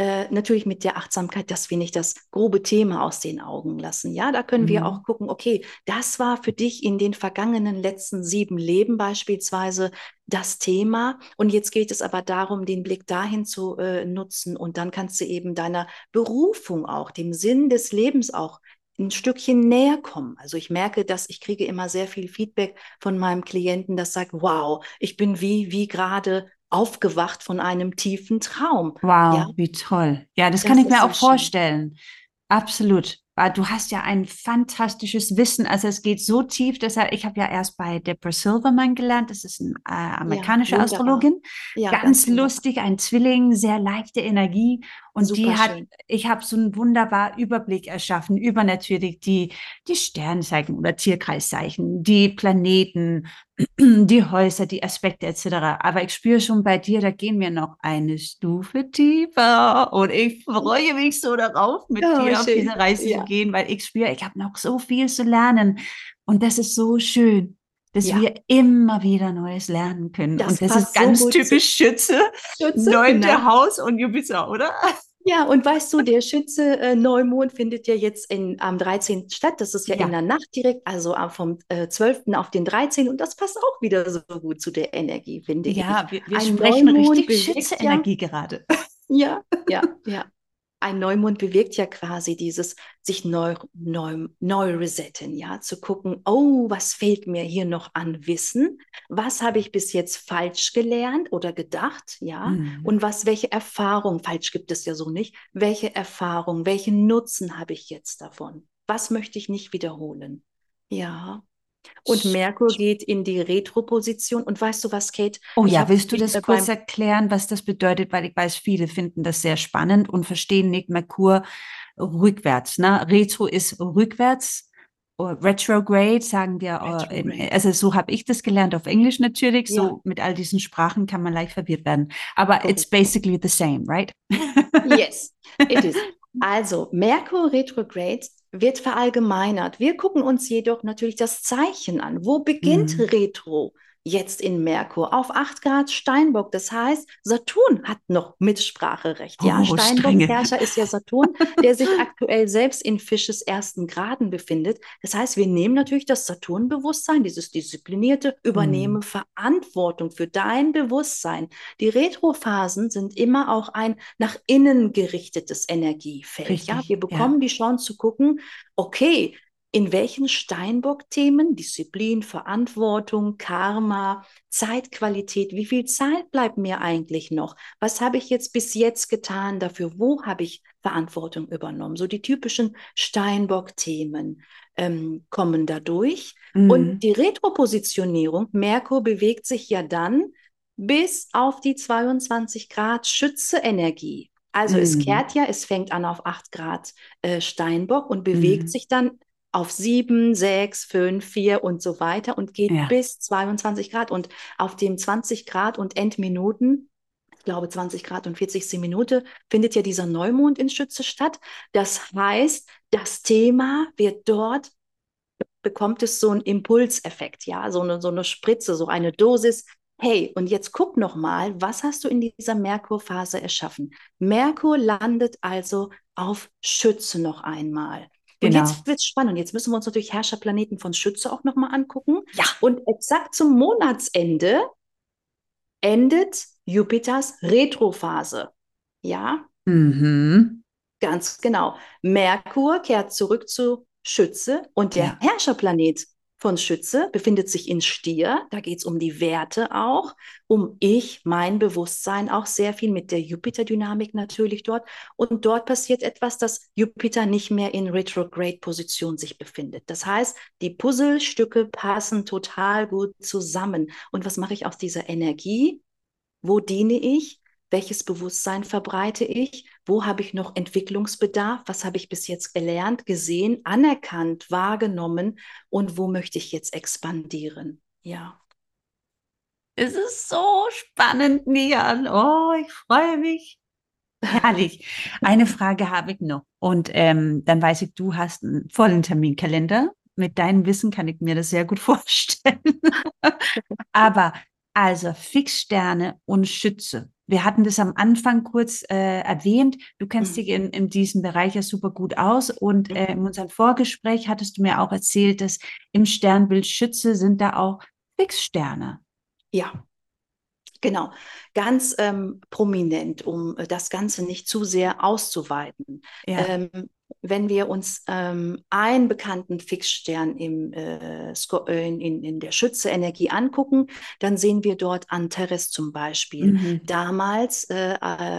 äh, natürlich mit der Achtsamkeit, dass wir nicht das grobe Thema aus den Augen lassen. Ja, da können mhm. wir auch gucken, okay, das war für dich in den vergangenen letzten sieben Leben beispielsweise das Thema. Und jetzt geht es aber darum, den Blick dahin zu äh, nutzen. Und dann kannst du eben deiner Berufung auch, dem Sinn des Lebens auch ein Stückchen näher kommen. Also ich merke, dass ich kriege immer sehr viel Feedback von meinem Klienten, das sagt, wow, ich bin wie, wie gerade aufgewacht von einem tiefen Traum. Wow, ja? wie toll. Ja, das, das kann ich mir auch vorstellen. Absolut. Du hast ja ein fantastisches Wissen. Also es geht so tief, deshalb, ich habe ja erst bei Deborah Silverman gelernt. Das ist eine äh, amerikanische ja, Astrologin. Ja, ganz, ganz lustig, ein Zwilling, sehr leichte Energie. Und Super die hat, schön. ich habe so einen wunderbaren Überblick erschaffen über natürlich die, die Sternzeichen oder Tierkreiszeichen, die Planeten, die Häuser, die Aspekte etc. Aber ich spüre schon bei dir, da gehen wir noch eine Stufe tiefer und ich freue mich so darauf, mit oh, dir schön. auf diese Reise ja. zu gehen, weil ich spüre, ich habe noch so viel zu lernen und das ist so schön dass ja. wir immer wieder Neues lernen können. Das und das ist ganz so typisch Schütze, Schütze neunte genau. Haus und Jupiter, oder? Ja, und weißt du, der Schütze äh, Neumond findet ja jetzt in, am 13. statt. Das ist ja, ja. in der Nacht direkt, also vom äh, 12. auf den 13. Und das passt auch wieder so gut zu der Energie, finde ja, ich. Ja, wir, wir sprechen Neumond richtig Schütze-Energie ja, gerade. Ja, ja, ja ein Neumond bewirkt ja quasi dieses sich neu, neu, neu resetten, ja, zu gucken, oh, was fehlt mir hier noch an Wissen? Was habe ich bis jetzt falsch gelernt oder gedacht, ja? Mhm. Und was, welche Erfahrung, falsch gibt es ja so nicht, welche Erfahrung, welchen Nutzen habe ich jetzt davon? Was möchte ich nicht wiederholen? Ja, und Merkur geht in die Retroposition. Und weißt du was, Kate? Oh ja, willst du das kurz erklären, was das bedeutet? Weil ich weiß, viele finden das sehr spannend und verstehen nicht Merkur rückwärts. Ne? Retro ist rückwärts. Retrograde sagen wir, äh, Retrograde. also so habe ich das gelernt auf Englisch natürlich. Ja. So mit all diesen Sprachen kann man leicht verwirrt werden. Aber okay. it's basically the same, right? yes, it is. Also Merkur Retrograde wird verallgemeinert. Wir gucken uns jedoch natürlich das Zeichen an. Wo beginnt mhm. Retro? Jetzt in Merkur auf 8 Grad Steinbock. Das heißt, Saturn hat noch Mitspracherecht. Ja, oh, Steinbock-Herrscher ist ja Saturn, der sich aktuell selbst in Fisches ersten Graden befindet. Das heißt, wir nehmen natürlich das Saturn-Bewusstsein, dieses disziplinierte, übernehme mhm. Verantwortung für dein Bewusstsein. Die Retrophasen sind immer auch ein nach innen gerichtetes Energiefeld. Richtig, ja, wir bekommen ja. die Chance zu gucken, okay, in welchen Steinbock-Themen, Disziplin, Verantwortung, Karma, Zeitqualität, wie viel Zeit bleibt mir eigentlich noch? Was habe ich jetzt bis jetzt getan dafür? Wo habe ich Verantwortung übernommen? So die typischen Steinbock-Themen ähm, kommen dadurch. Mhm. Und die Retropositionierung, Merkur bewegt sich ja dann bis auf die 22 Grad Schütze-Energie. Also mhm. es kehrt ja, es fängt an auf 8 Grad äh, Steinbock und bewegt mhm. sich dann auf 7, 6, 5, 4 und so weiter und geht ja. bis 22 Grad. Und auf dem 20 Grad und Endminuten, ich glaube 20 Grad und 40. Minute, findet ja dieser Neumond in Schütze statt. Das heißt, das Thema wird dort, bekommt es so einen Impulseffekt, ja, so eine, so eine Spritze, so eine Dosis. Hey, und jetzt guck noch mal, was hast du in dieser Merkurphase erschaffen? Merkur landet also auf Schütze noch einmal. Und genau. jetzt wird es spannend. Jetzt müssen wir uns natürlich Herrscherplaneten von Schütze auch nochmal angucken. Ja. Und exakt zum Monatsende endet Jupiters Retrophase. Ja. Mhm. Ganz genau. Merkur kehrt zurück zu Schütze und der ja. Herrscherplanet von Schütze befindet sich in Stier. Da geht es um die Werte auch, um ich, mein Bewusstsein auch sehr viel mit der Jupiter-Dynamik natürlich dort. Und dort passiert etwas, dass Jupiter nicht mehr in Retrograde-Position sich befindet. Das heißt, die Puzzlestücke passen total gut zusammen. Und was mache ich aus dieser Energie? Wo diene ich? welches Bewusstsein verbreite ich, wo habe ich noch Entwicklungsbedarf, was habe ich bis jetzt gelernt, gesehen, anerkannt, wahrgenommen und wo möchte ich jetzt expandieren. Ja. Es ist so spannend, Nian. Oh, ich freue mich. Herrlich. Eine Frage habe ich noch. Und ähm, dann weiß ich, du hast einen vollen Terminkalender. Mit deinem Wissen kann ich mir das sehr gut vorstellen. Aber also Fixsterne und Schütze. Wir hatten das am Anfang kurz äh, erwähnt. Du kennst mhm. dich in, in diesem Bereich ja super gut aus. Und äh, in unserem Vorgespräch hattest du mir auch erzählt, dass im Sternbild Schütze sind da auch Fixsterne. Ja, Genau, ganz ähm, prominent, um äh, das Ganze nicht zu sehr auszuweiten. Ja. Ähm, wenn wir uns ähm, einen bekannten Fixstern im, äh, äh, in, in, der Schütze-Energie angucken, dann sehen wir dort Antares zum Beispiel. Mhm. Damals äh,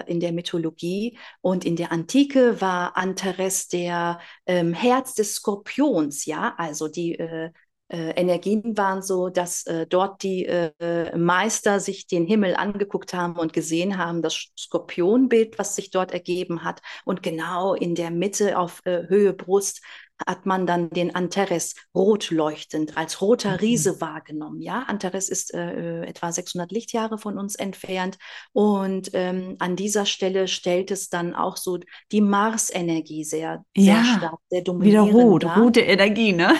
in der Mythologie und in der Antike war Antares der ähm, Herz des Skorpions, ja, also die äh, äh, Energien waren so, dass äh, dort die äh, Meister sich den Himmel angeguckt haben und gesehen haben, das Skorpionbild, was sich dort ergeben hat. Und genau in der Mitte auf äh, Höhe Brust hat man dann den Antares rot leuchtend als roter Mhm. Riese wahrgenommen. Ja, Antares ist äh, etwa 600 Lichtjahre von uns entfernt und ähm, an dieser Stelle stellt es dann auch so die Mars-Energie sehr, sehr Ja, stark, sehr Wieder dominierend rot, dar. rote Energie, ne?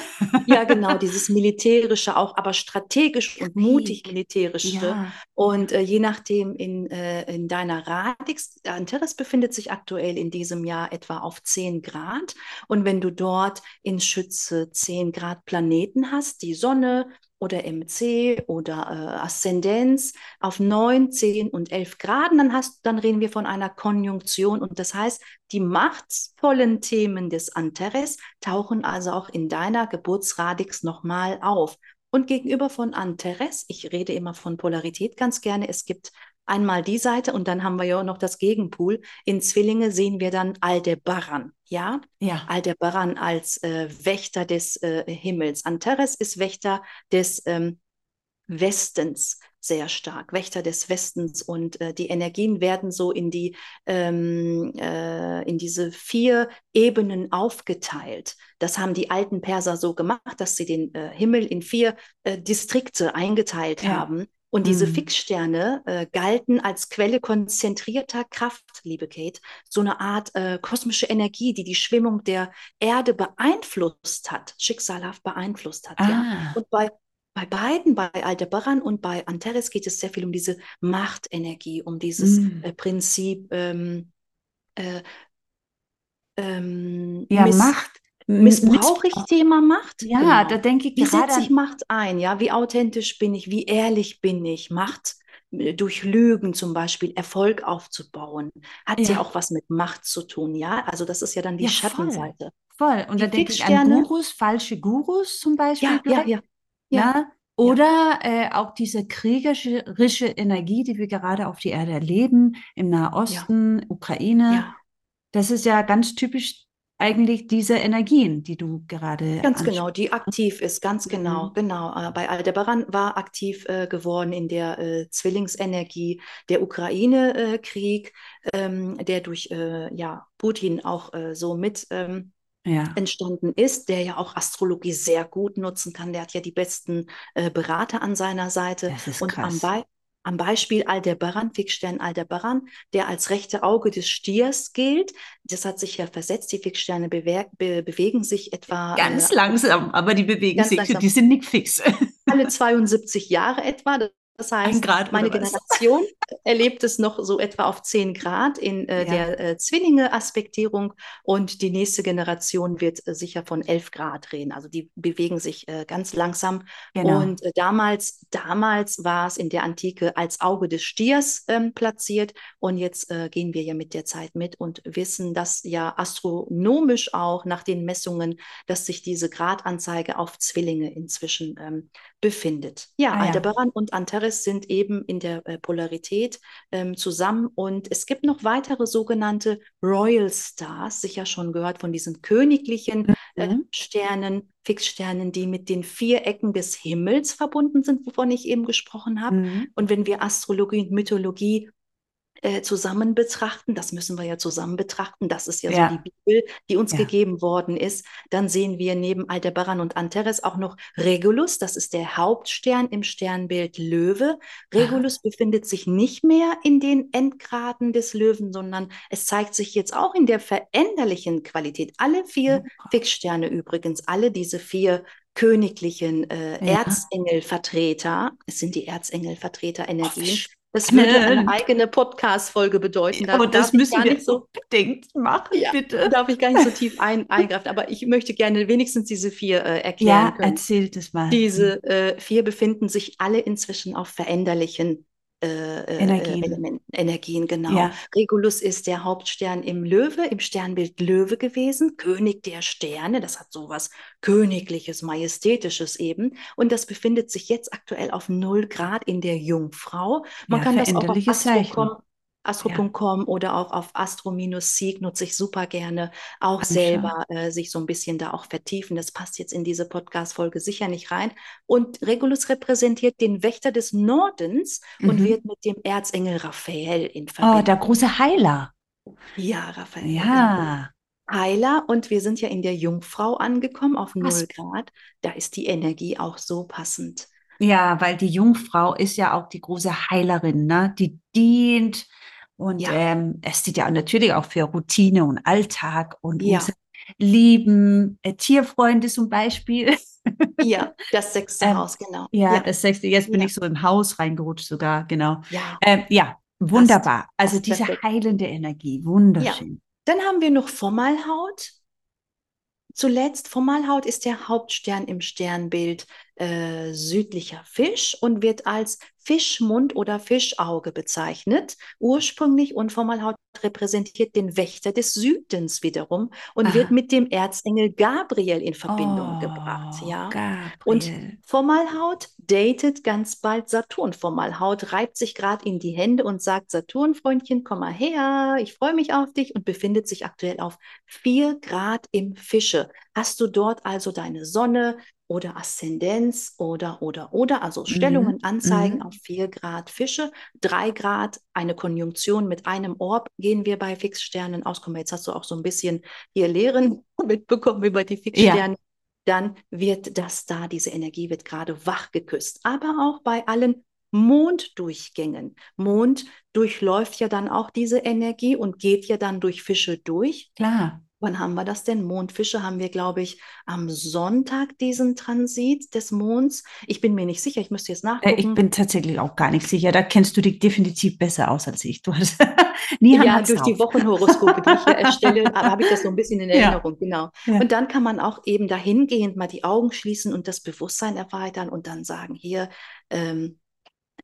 Ja, genau, dieses militärische auch, aber strategisch und mutig militärische. Ja. Und äh, je nachdem in, äh, in deiner Radix, Antares befindet sich aktuell in diesem Jahr etwa auf 10 Grad. Und wenn du dort in Schütze 10 Grad Planeten hast, die Sonne oder MC oder äh, Aszendenz auf 9, 10 und 11 Graden, dann hast, dann reden wir von einer Konjunktion. Und das heißt, die machtvollen Themen des Antares tauchen also auch in deiner Geburtsradix nochmal auf. Und gegenüber von Antares, ich rede immer von Polarität ganz gerne, es gibt einmal die Seite und dann haben wir ja auch noch das Gegenpool. In Zwillinge sehen wir dann Aldebaran, ja? Ja. Aldebaran als äh, Wächter des äh, Himmels. Antares ist Wächter des ähm, Westens sehr stark, Wächter des Westens und äh, die Energien werden so in die ähm, äh, in diese vier Ebenen aufgeteilt. Das haben die alten Perser so gemacht, dass sie den äh, Himmel in vier äh, Distrikte eingeteilt Ja. haben. Und diese Mhm. Fixsterne äh, galten als Quelle konzentrierter Kraft, liebe Kate, so eine Art äh, kosmische Energie, die die Schwingung der Erde beeinflusst hat, schicksalhaft beeinflusst hat. Ja? Ah, Und bei, bei beiden, bei Aldebaran und bei Antares, geht es sehr viel um diese Machtenergie, um dieses Mm. äh, Prinzip ähm, äh, ähm, ja, Macht. M- missbrauche ich. Thema Macht? Ja, Genau. da denke ich Wie gerade setze ich. Macht ein? Ja, wie authentisch bin ich? Wie ehrlich bin ich? Macht äh, durch Lügen zum Beispiel Erfolg aufzubauen, hat ja Ja, auch was mit Macht zu tun. Ja, also das ist ja dann die ja, voll. Schattenseite. Voll. Und Die da denke ich an Gurus, falsche Gurus zum Beispiel ja, ja, Ne? ja, Oder äh, auch diese kriegerische Energie, die wir gerade auf die Erde erleben, im ja, Nahosten, Ukraine. ja. Das ist ja ganz typisch eigentlich diese Energien, die du gerade Ganz genau, die aktiv ist, ganz genau, Mhm. genau. Äh, bei Aldebaran war aktiv äh, geworden in der äh, Zwillingsenergie, der Ukraine-Krieg, ähm, der durch äh, ja, Putin auch äh, so mit ähm, Ja, entstanden ist, der ja auch Astrologie sehr gut nutzen kann. Der hat ja die besten äh, Berater an seiner Seite. das ist Und am, krass. Am Beispiel Aldebaran, Fixstern Aldebaran, der als rechte Auge des Stiers gilt, das hat sich ja versetzt. Die Fixsterne bewe be bewegen sich etwa äh, Ganz langsam, aber die bewegen sich, langsam die sind nicht fix. alle 72 Jahre etwa. Das heißt, Grad meine? Generation erlebt es noch so etwa auf 10 Grad in äh, Ja, der äh, Zwillinge-Aspektierung und die nächste Generation wird äh, sicher von 11 Grad reden. Also die bewegen sich äh, ganz langsam. genau. Und äh, damals, damals war es in der Antike als Auge des Stiers ähm, platziert und jetzt äh, gehen wir ja mit der Zeit mit und wissen, dass ja astronomisch auch nach den Messungen, dass sich diese Gradanzeige auf Zwillinge inzwischen ähm, befindet. Ja, Ah ja. Aldebaran und Antares sind eben in der äh, Polarität ähm, zusammen und es gibt noch weitere sogenannte Royal Stars, sicher schon gehört von diesen königlichen äh, Mhm. Sternen, Fixsternen, die mit den vier Ecken des Himmels verbunden sind, wovon ich eben gesprochen habe. Mhm. Und wenn wir Astrologie und Mythologie äh, zusammen betrachten, das müssen wir ja zusammen betrachten, das ist ja so Ja, die Bibel, die uns ja. gegeben worden ist, dann sehen wir neben Aldebaran und Antares auch noch Regulus, das ist der Hauptstern im Sternbild Löwe. Ah, Regulus befindet sich nicht mehr in den Endgraden des Löwen, sondern es zeigt sich jetzt auch in der veränderlichen Qualität. Alle vier super. Fixsterne übrigens, alle diese vier königlichen äh, Ja. Erzengelvertreter, es sind die Erzengelvertreter Oh, wie Energien. Das würde eine eigene Podcast-Folge bedeuten. Da Aber das darf ich müssen wir so, unbedingt machen, ja, bitte. darf ich gar nicht so tief ein, eingreifen. Aber ich möchte gerne wenigstens diese vier äh, erklären Ja, können. erzähl das mal. Diese äh, vier befinden sich alle inzwischen auf veränderlichen äh, äh, Energien. Elementen, Energien, genau. Ja, Regulus ist der Hauptstern im Löwe, im Sternbild Löwe gewesen, König der Sterne, das hat sowas Königliches, Majestätisches eben. Und das befindet sich jetzt aktuell auf 0 Grad in der Jungfrau. Man ja, kann das auch auf Zeichen. Astro.com Ja, oder auch auf Astro-Seek nutze ich super gerne auch anschauen. selber äh, sich so ein bisschen da auch vertiefen. Das passt jetzt in diese Podcast-Folge sicher nicht rein. Und Regulus repräsentiert den Wächter des Nordens und Mhm. wird mit dem Erzengel Raphael in Oh, Verbindung. der große Heiler. Ja, Raphael, genau. Ja, Heiler und wir sind ja in der Jungfrau angekommen auf Was? 0 Grad. Da ist die Energie auch so passend. Ja, weil die Jungfrau ist ja auch die große Heilerin, ne? Die dient und Ja, ähm, es steht ja natürlich auch für Routine und Alltag und ja, unsere lieben äh, Tierfreunde zum Beispiel. ja, das sechste Ähm, Haus, genau. ja, Ja, das sechste, jetzt bin ich so im Haus reingerutscht sogar, genau. ja, Ähm, ja, wunderbar. Also diese perfekt. heilende Energie, wunderschön. dann haben wir noch Formalhaut. Zuletzt, Formalhaut ist der Hauptstern im Sternbild äh, südlicher Fisch und wird als Fischmund oder Fischauge bezeichnet. Ursprünglich und Formalhaut repräsentiert den Wächter des Südens wiederum und wird Aha. mit dem Erzengel Gabriel in Verbindung gebracht. Oh, Ja. Und Gabriel. Formalhaut datet ganz bald Saturn. Formalhaut reibt sich gerade in die Hände und sagt, Saturn, Freundchen, komm mal her, ich freue mich auf dich und befindet sich aktuell auf 4 Grad im Fische. Hast du dort also deine Sonne oder Aszendenz oder, oder, oder, also Stellungen Mhm, anzeigen mhm. auf 4 Grad Fische, 3 Grad, eine Konjunktion mit einem Orb gehen wir bei Fixsternen aus. Komm, jetzt hast du auch so ein bisschen hier Lehren mitbekommen über die Ja, Fixsterne dann wird das da, diese Energie wird gerade wach geküsst. Aber auch bei allen Monddurchgängen. Mond durchläuft ja dann auch diese Energie und geht ja dann durch Fische durch. klar. Wann haben wir das denn? Mondfische haben wir, glaube ich, am Sonntag diesen Transit des Monds. Ich bin mir nicht sicher, ich müsste jetzt Äh, Ich nachgucken. bin tatsächlich auch gar nicht sicher. Da kennst du dich definitiv besser aus als ich. Du hast Nihan Ja, durch die drauf. Wochenhoroskope, die ich hier erstelle, habe ich das so ein bisschen in Ja, Erinnerung, genau. ja. Und dann kann man auch eben dahingehend mal die Augen schließen und das Bewusstsein erweitern und dann sagen, hier, ähm,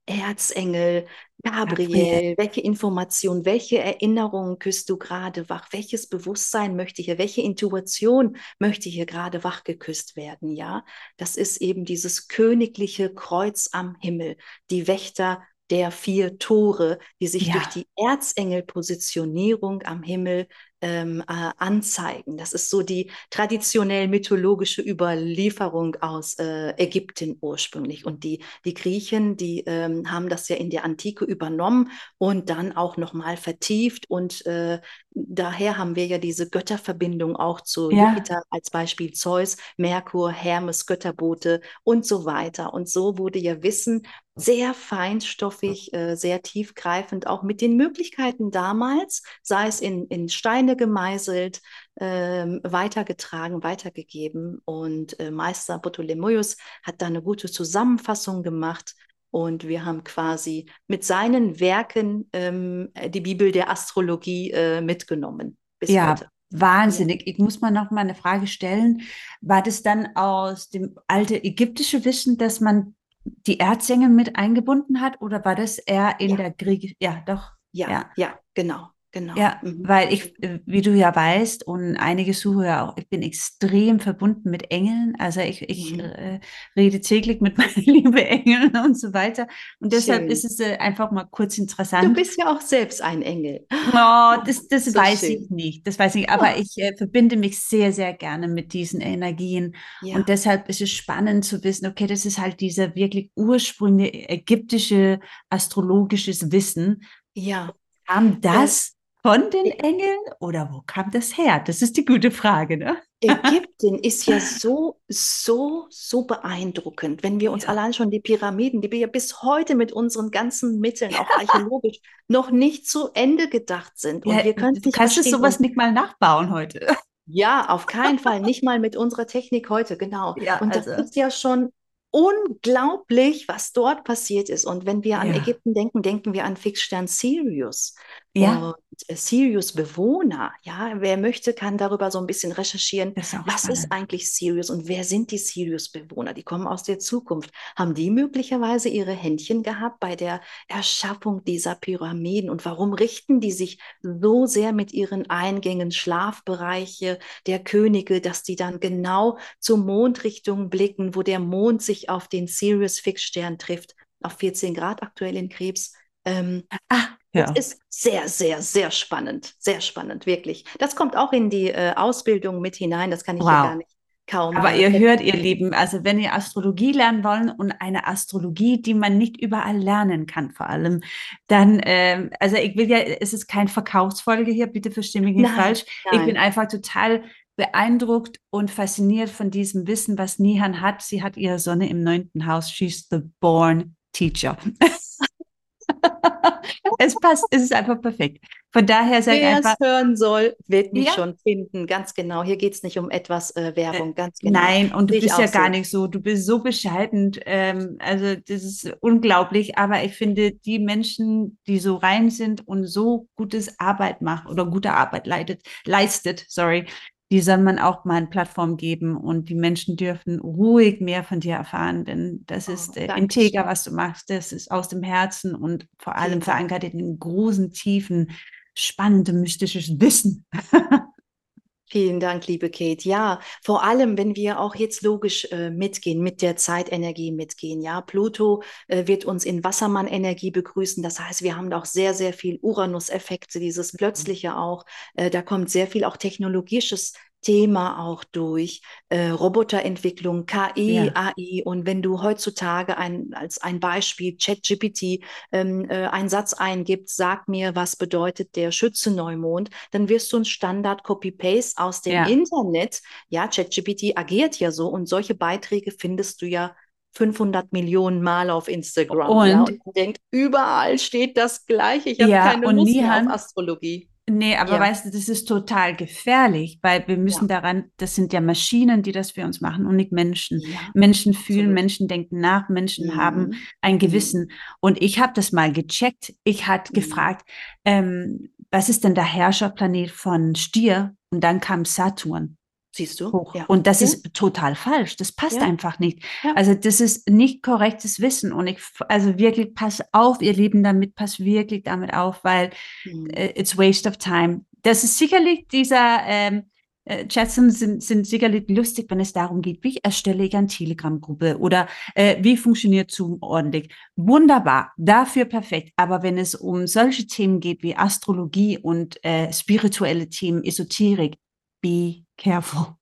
Erzengel, Gabriel. Welche Information, welche Erinnerungen küsst du gerade wach? Welches Bewusstsein möchte hier, welche Intuition möchte hier gerade wach geküsst werden? Ja, das ist eben dieses königliche Kreuz am Himmel, die Wächter der vier Tore, die sich durch Ja, die Erzengelpositionierung am Himmel ähm, äh, anzeigen. Das ist so die traditionell mythologische Überlieferung aus äh, Ägypten ursprünglich. Und die, die Griechen, die ähm, haben das ja in der Antike übernommen und dann auch nochmal vertieft. Und äh, daher haben wir ja diese Götterverbindung auch zu ja, Jupiter als Beispiel Zeus, Merkur, Hermes, Götterbote und so weiter. Und so wurde ja Wissen sehr feinstoffig, äh, sehr tiefgreifend, auch mit den Möglichkeiten damals, sei es in, in Steine gemeißelt, ähm, weitergetragen, weitergegeben. Und äh, Meister Ptolemäus hat da eine gute Zusammenfassung gemacht. Und wir haben quasi mit seinen Werken ähm, die Bibel der Astrologie äh, mitgenommen ja, heute. Ja. wahnsinnig. Ich muss mal noch mal eine Frage stellen. War das dann aus dem alten ägyptischen Wissen, dass man die Erzengel mit eingebunden hat, oder war das eher in Ja, der Griech? Ja, doch. ja, Ja. ja, genau, genau. Ja, Mhm. weil ich, äh, wie du ja weißt und einige Zuhörer auch, ich bin extrem verbunden mit Engeln. Also ich, ich Mhm. äh, rede täglich mit meinen lieben Engeln und so weiter. Und deshalb Schön. ist es äh, einfach mal kurz Du interessant. bist ja auch selbst ein Engel. Oh, das, das So weiß ich schön. nicht. Das weiß ich nicht. Aber Oh, ich äh, verbinde mich sehr, sehr gerne mit diesen Energien. Und ja, deshalb ist es spannend zu wissen, okay, das ist halt dieser wirklich ursprüngliche ägyptische astrologisches Wissen. ja. Kam das von den Engeln oder wo kam das her? Das ist die gute Frage, ne? Ägypten ist ja so, so, so beeindruckend, wenn wir uns Ja. allein schon die Pyramiden, die wir ja bis heute mit unseren ganzen Mitteln, auch archäologisch, noch nicht zu Ende gedacht sind. Und Ja, wir können du nicht kannst verstehen. sowas nicht mal nachbauen heute. ja, auf keinen Fall, nicht mal mit unserer Technik heute, genau. Ja, Und das also, ist ja schon unglaublich, was dort passiert ist. Und wenn wir an ja, Ägypten denken, denken wir an Fixstern Sirius. Ja, Und äh, Sirius-Bewohner, ja, wer möchte, kann darüber so ein bisschen recherchieren. ist Was ist spannend. eigentlich Sirius und wer sind die Sirius-Bewohner? Die kommen aus der Zukunft. Haben die möglicherweise ihre Händchen gehabt bei der Erschaffung dieser Pyramiden? Und warum richten die sich so sehr mit ihren Eingängen, Schlafbereiche der Könige, dass die dann genau zur Mondrichtung blicken, wo der Mond sich auf den Sirius-Fixstern trifft, auf 14 Grad aktuell in Krebs? Ähm, Ah, ja. ist sehr, sehr, sehr spannend. Sehr spannend, wirklich. Das kommt auch in die äh, Ausbildung mit hinein. Das kann ich hier gar Wow. nicht kaum. Aber ihr hört, ihr Lieben, also wenn ihr Astrologie lernen wollen und eine Astrologie, die man nicht überall lernen kann, vor allem, dann, ähm, also ich will ja, es ist kein Verkaufsfolge hier, bitte verstehe mich nicht nein, falsch. Nein. Ich bin einfach total beeindruckt und fasziniert von diesem Wissen, was Nihan hat. Sie hat ihre Sonne im neunten Haus. She's the born teacher. es passt, es ist einfach perfekt. Von daher sage ich einfach. Wer es hören soll, wird mich ja. schon finden. Ganz genau. Hier geht es nicht um etwas äh, Werbung, ganz genau. Nein, und du bist ja gar nicht so. Du bist so bescheiden. Ähm, also, das ist unglaublich. Aber ich finde, die Menschen, die so rein sind und so gutes Arbeit machen oder gute Arbeit leitet, leistet, sorry, die soll man auch mal eine Plattform geben und die Menschen dürfen ruhig mehr von dir erfahren, denn das oh, ist äh, integer, was du machst. Das ist aus dem Herzen und vor allem verankert in den großen, tiefen, spannenden, mystischen Wissen. Vielen Dank, liebe Kate. Ja, vor allem, wenn wir auch jetzt logisch äh, mitgehen, mit der Zeitenergie mitgehen. Ja, Pluto äh, wird uns in Wassermann-Energie begrüßen. Das heißt, wir haben auch sehr, sehr viel Uranus-Effekte, dieses mhm. Plötzliche auch. Äh, da kommt sehr viel auch technologisches Thema auch durch äh, Roboterentwicklung, KI, ja. AI. Und wenn du heutzutage ein, als ein Beispiel ChatGPT ähm, äh, einen Satz eingibst, sag mir, was bedeutet der Schütze-Neumond, dann wirst du ein Standard-Copy-Paste aus dem ja. Internet. Ja, ChatGPT agiert ja so und solche Beiträge findest du ja 500 Millionen Mal auf Instagram. Und, ja, und denkt, überall steht das Gleiche. Ich habe ja, keine Lust mehr auf Astrologie. Nee, aber ja. weißt du, das ist total gefährlich, weil wir müssen ja. daran, das sind ja Maschinen, die das für uns machen und nicht Menschen. Ja. Menschen fühlen, Absolut. Menschen denken nach, Menschen mhm. haben ein mhm. Gewissen. Und ich habe das mal gecheckt. Ich hatte mhm. gefragt, ähm, was ist denn der Herrscherplanet von Stier? Und dann kam Saturn. Siehst du? Hoch. Ja. Und das ja. ist total falsch. Das passt ja. einfach nicht. Also das ist nicht korrektes Wissen. Und ich, also wirklich, pass auf, ihr Lieben, damit, pass wirklich damit auf, weil mhm. äh, it's waste of time. Das ist sicherlich dieser, ähm, äh, Chats sind, sind sicherlich lustig, wenn es darum geht, wie erstelle ich eine Telegram-Gruppe oder äh, wie funktioniert Zoom ordentlich. Wunderbar, dafür perfekt. Aber wenn es um solche Themen geht wie Astrologie und äh, spirituelle Themen, Esoterik, be careful.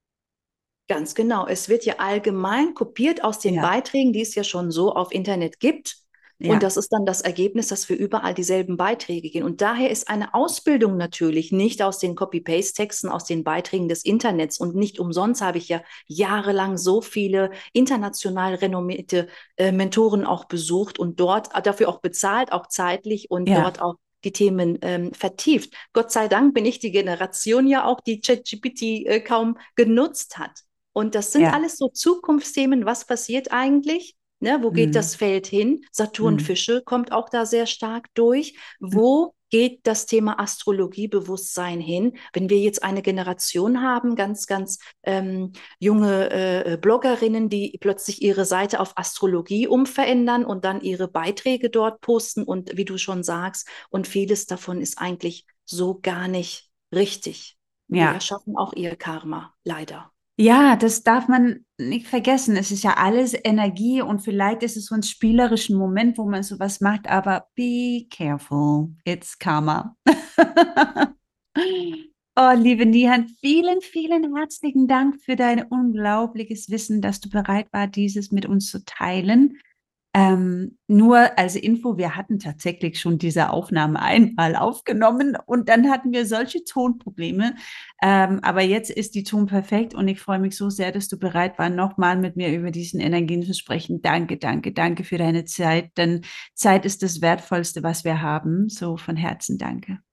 Ganz genau. Es wird ja allgemein kopiert aus den ja. Beiträgen, die es ja schon so auf Internet gibt. Ja. Und das ist dann das Ergebnis, dass wir überall dieselben Beiträge gehen. Und daher ist eine Ausbildung natürlich nicht aus den Copy-Paste-Texten, aus den Beiträgen des Internets. Und nicht umsonst habe ich ja jahrelang so viele international renommierte äh, Mentoren auch besucht und dort dafür auch bezahlt, auch zeitlich und ja. dort auch die Themen ähm, vertieft. Gott sei Dank bin ich die Generation ja auch, die ChatGPT äh, kaum genutzt hat. Und das sind ja. alles so Zukunftsthemen. Was passiert eigentlich? Ne, wo geht mhm. das Feld hin? Saturn mhm. Fische kommt auch da sehr stark durch. Wo geht das Thema Astrologiebewusstsein hin? Wenn wir jetzt eine Generation haben, ganz, ganz ähm, junge äh, Bloggerinnen, die plötzlich ihre Seite auf Astrologie umverändern und dann ihre Beiträge dort posten und wie du schon sagst, und vieles davon ist eigentlich so gar nicht richtig. Ja. Wir schaffen auch ihr Karma, leider. Ja, das darf man nicht vergessen. Es ist ja alles Energie und vielleicht ist es so ein spielerischen Moment, wo man sowas macht, aber be careful, it's Karma. oh, liebe Nihan, vielen, vielen herzlichen Dank für dein unglaubliches Wissen, dass du bereit war, dieses mit uns zu teilen. Ähm, nur als Info, wir hatten tatsächlich schon diese Aufnahme einmal aufgenommen und dann hatten wir solche Tonprobleme. Ähm, aber jetzt ist die Ton perfekt und ich freue mich so sehr, dass du bereit warst, nochmal mit mir über diesen Energien zu sprechen. Danke, danke, danke für deine Zeit, denn Zeit ist das Wertvollste, was wir haben. So von Herzen danke.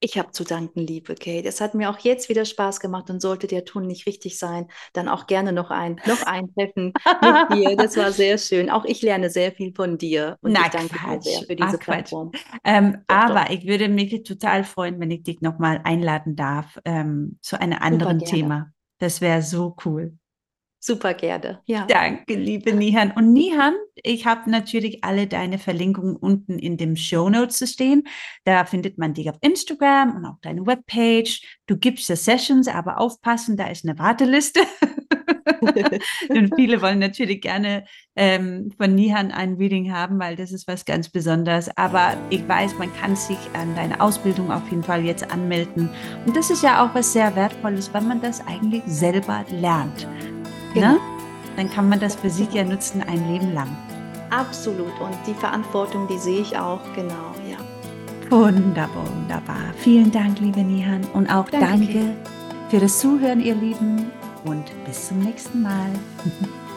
Ich habe zu danken, liebe Kate. Es hat mir auch jetzt wieder Spaß gemacht und sollte der Ton nicht richtig sein, dann auch gerne noch ein, noch ein Treffen mit dir. Das war sehr schön. Auch ich lerne sehr viel von dir und Na, ich danke Quatsch. dir sehr für diese Ach, Plattform. Ähm, doch, aber doch. ich würde mich total freuen, wenn ich dich nochmal einladen darf ähm, zu einem anderen Thema. Das wäre so cool. Super gerne. Ja. Danke, liebe Nihan. Und Nihan, ich habe natürlich alle deine Verlinkungen unten in dem Show Notes zu stehen. Da findet man dich auf Instagram und auch deine Webpage. Du gibst ja Sessions, aber aufpassen, da ist eine Warteliste. und viele wollen natürlich gerne ähm, von Nihan ein Reading haben, weil das ist was ganz Besonderes. Aber ich weiß, man kann sich an deine Ausbildung auf jeden Fall jetzt anmelden. Und das ist ja auch was sehr Wertvolles, weil man das eigentlich selber lernt. Genau. ne? dann kann man das für sich ja nutzen ein Leben lang. Absolut. Und die Verantwortung, die sehe ich auch, genau, ja. Wunderbar, wunderbar. Vielen Dank, liebe Nihan. Und auch danke, danke für das Zuhören, ihr Lieben. Und bis zum nächsten Mal.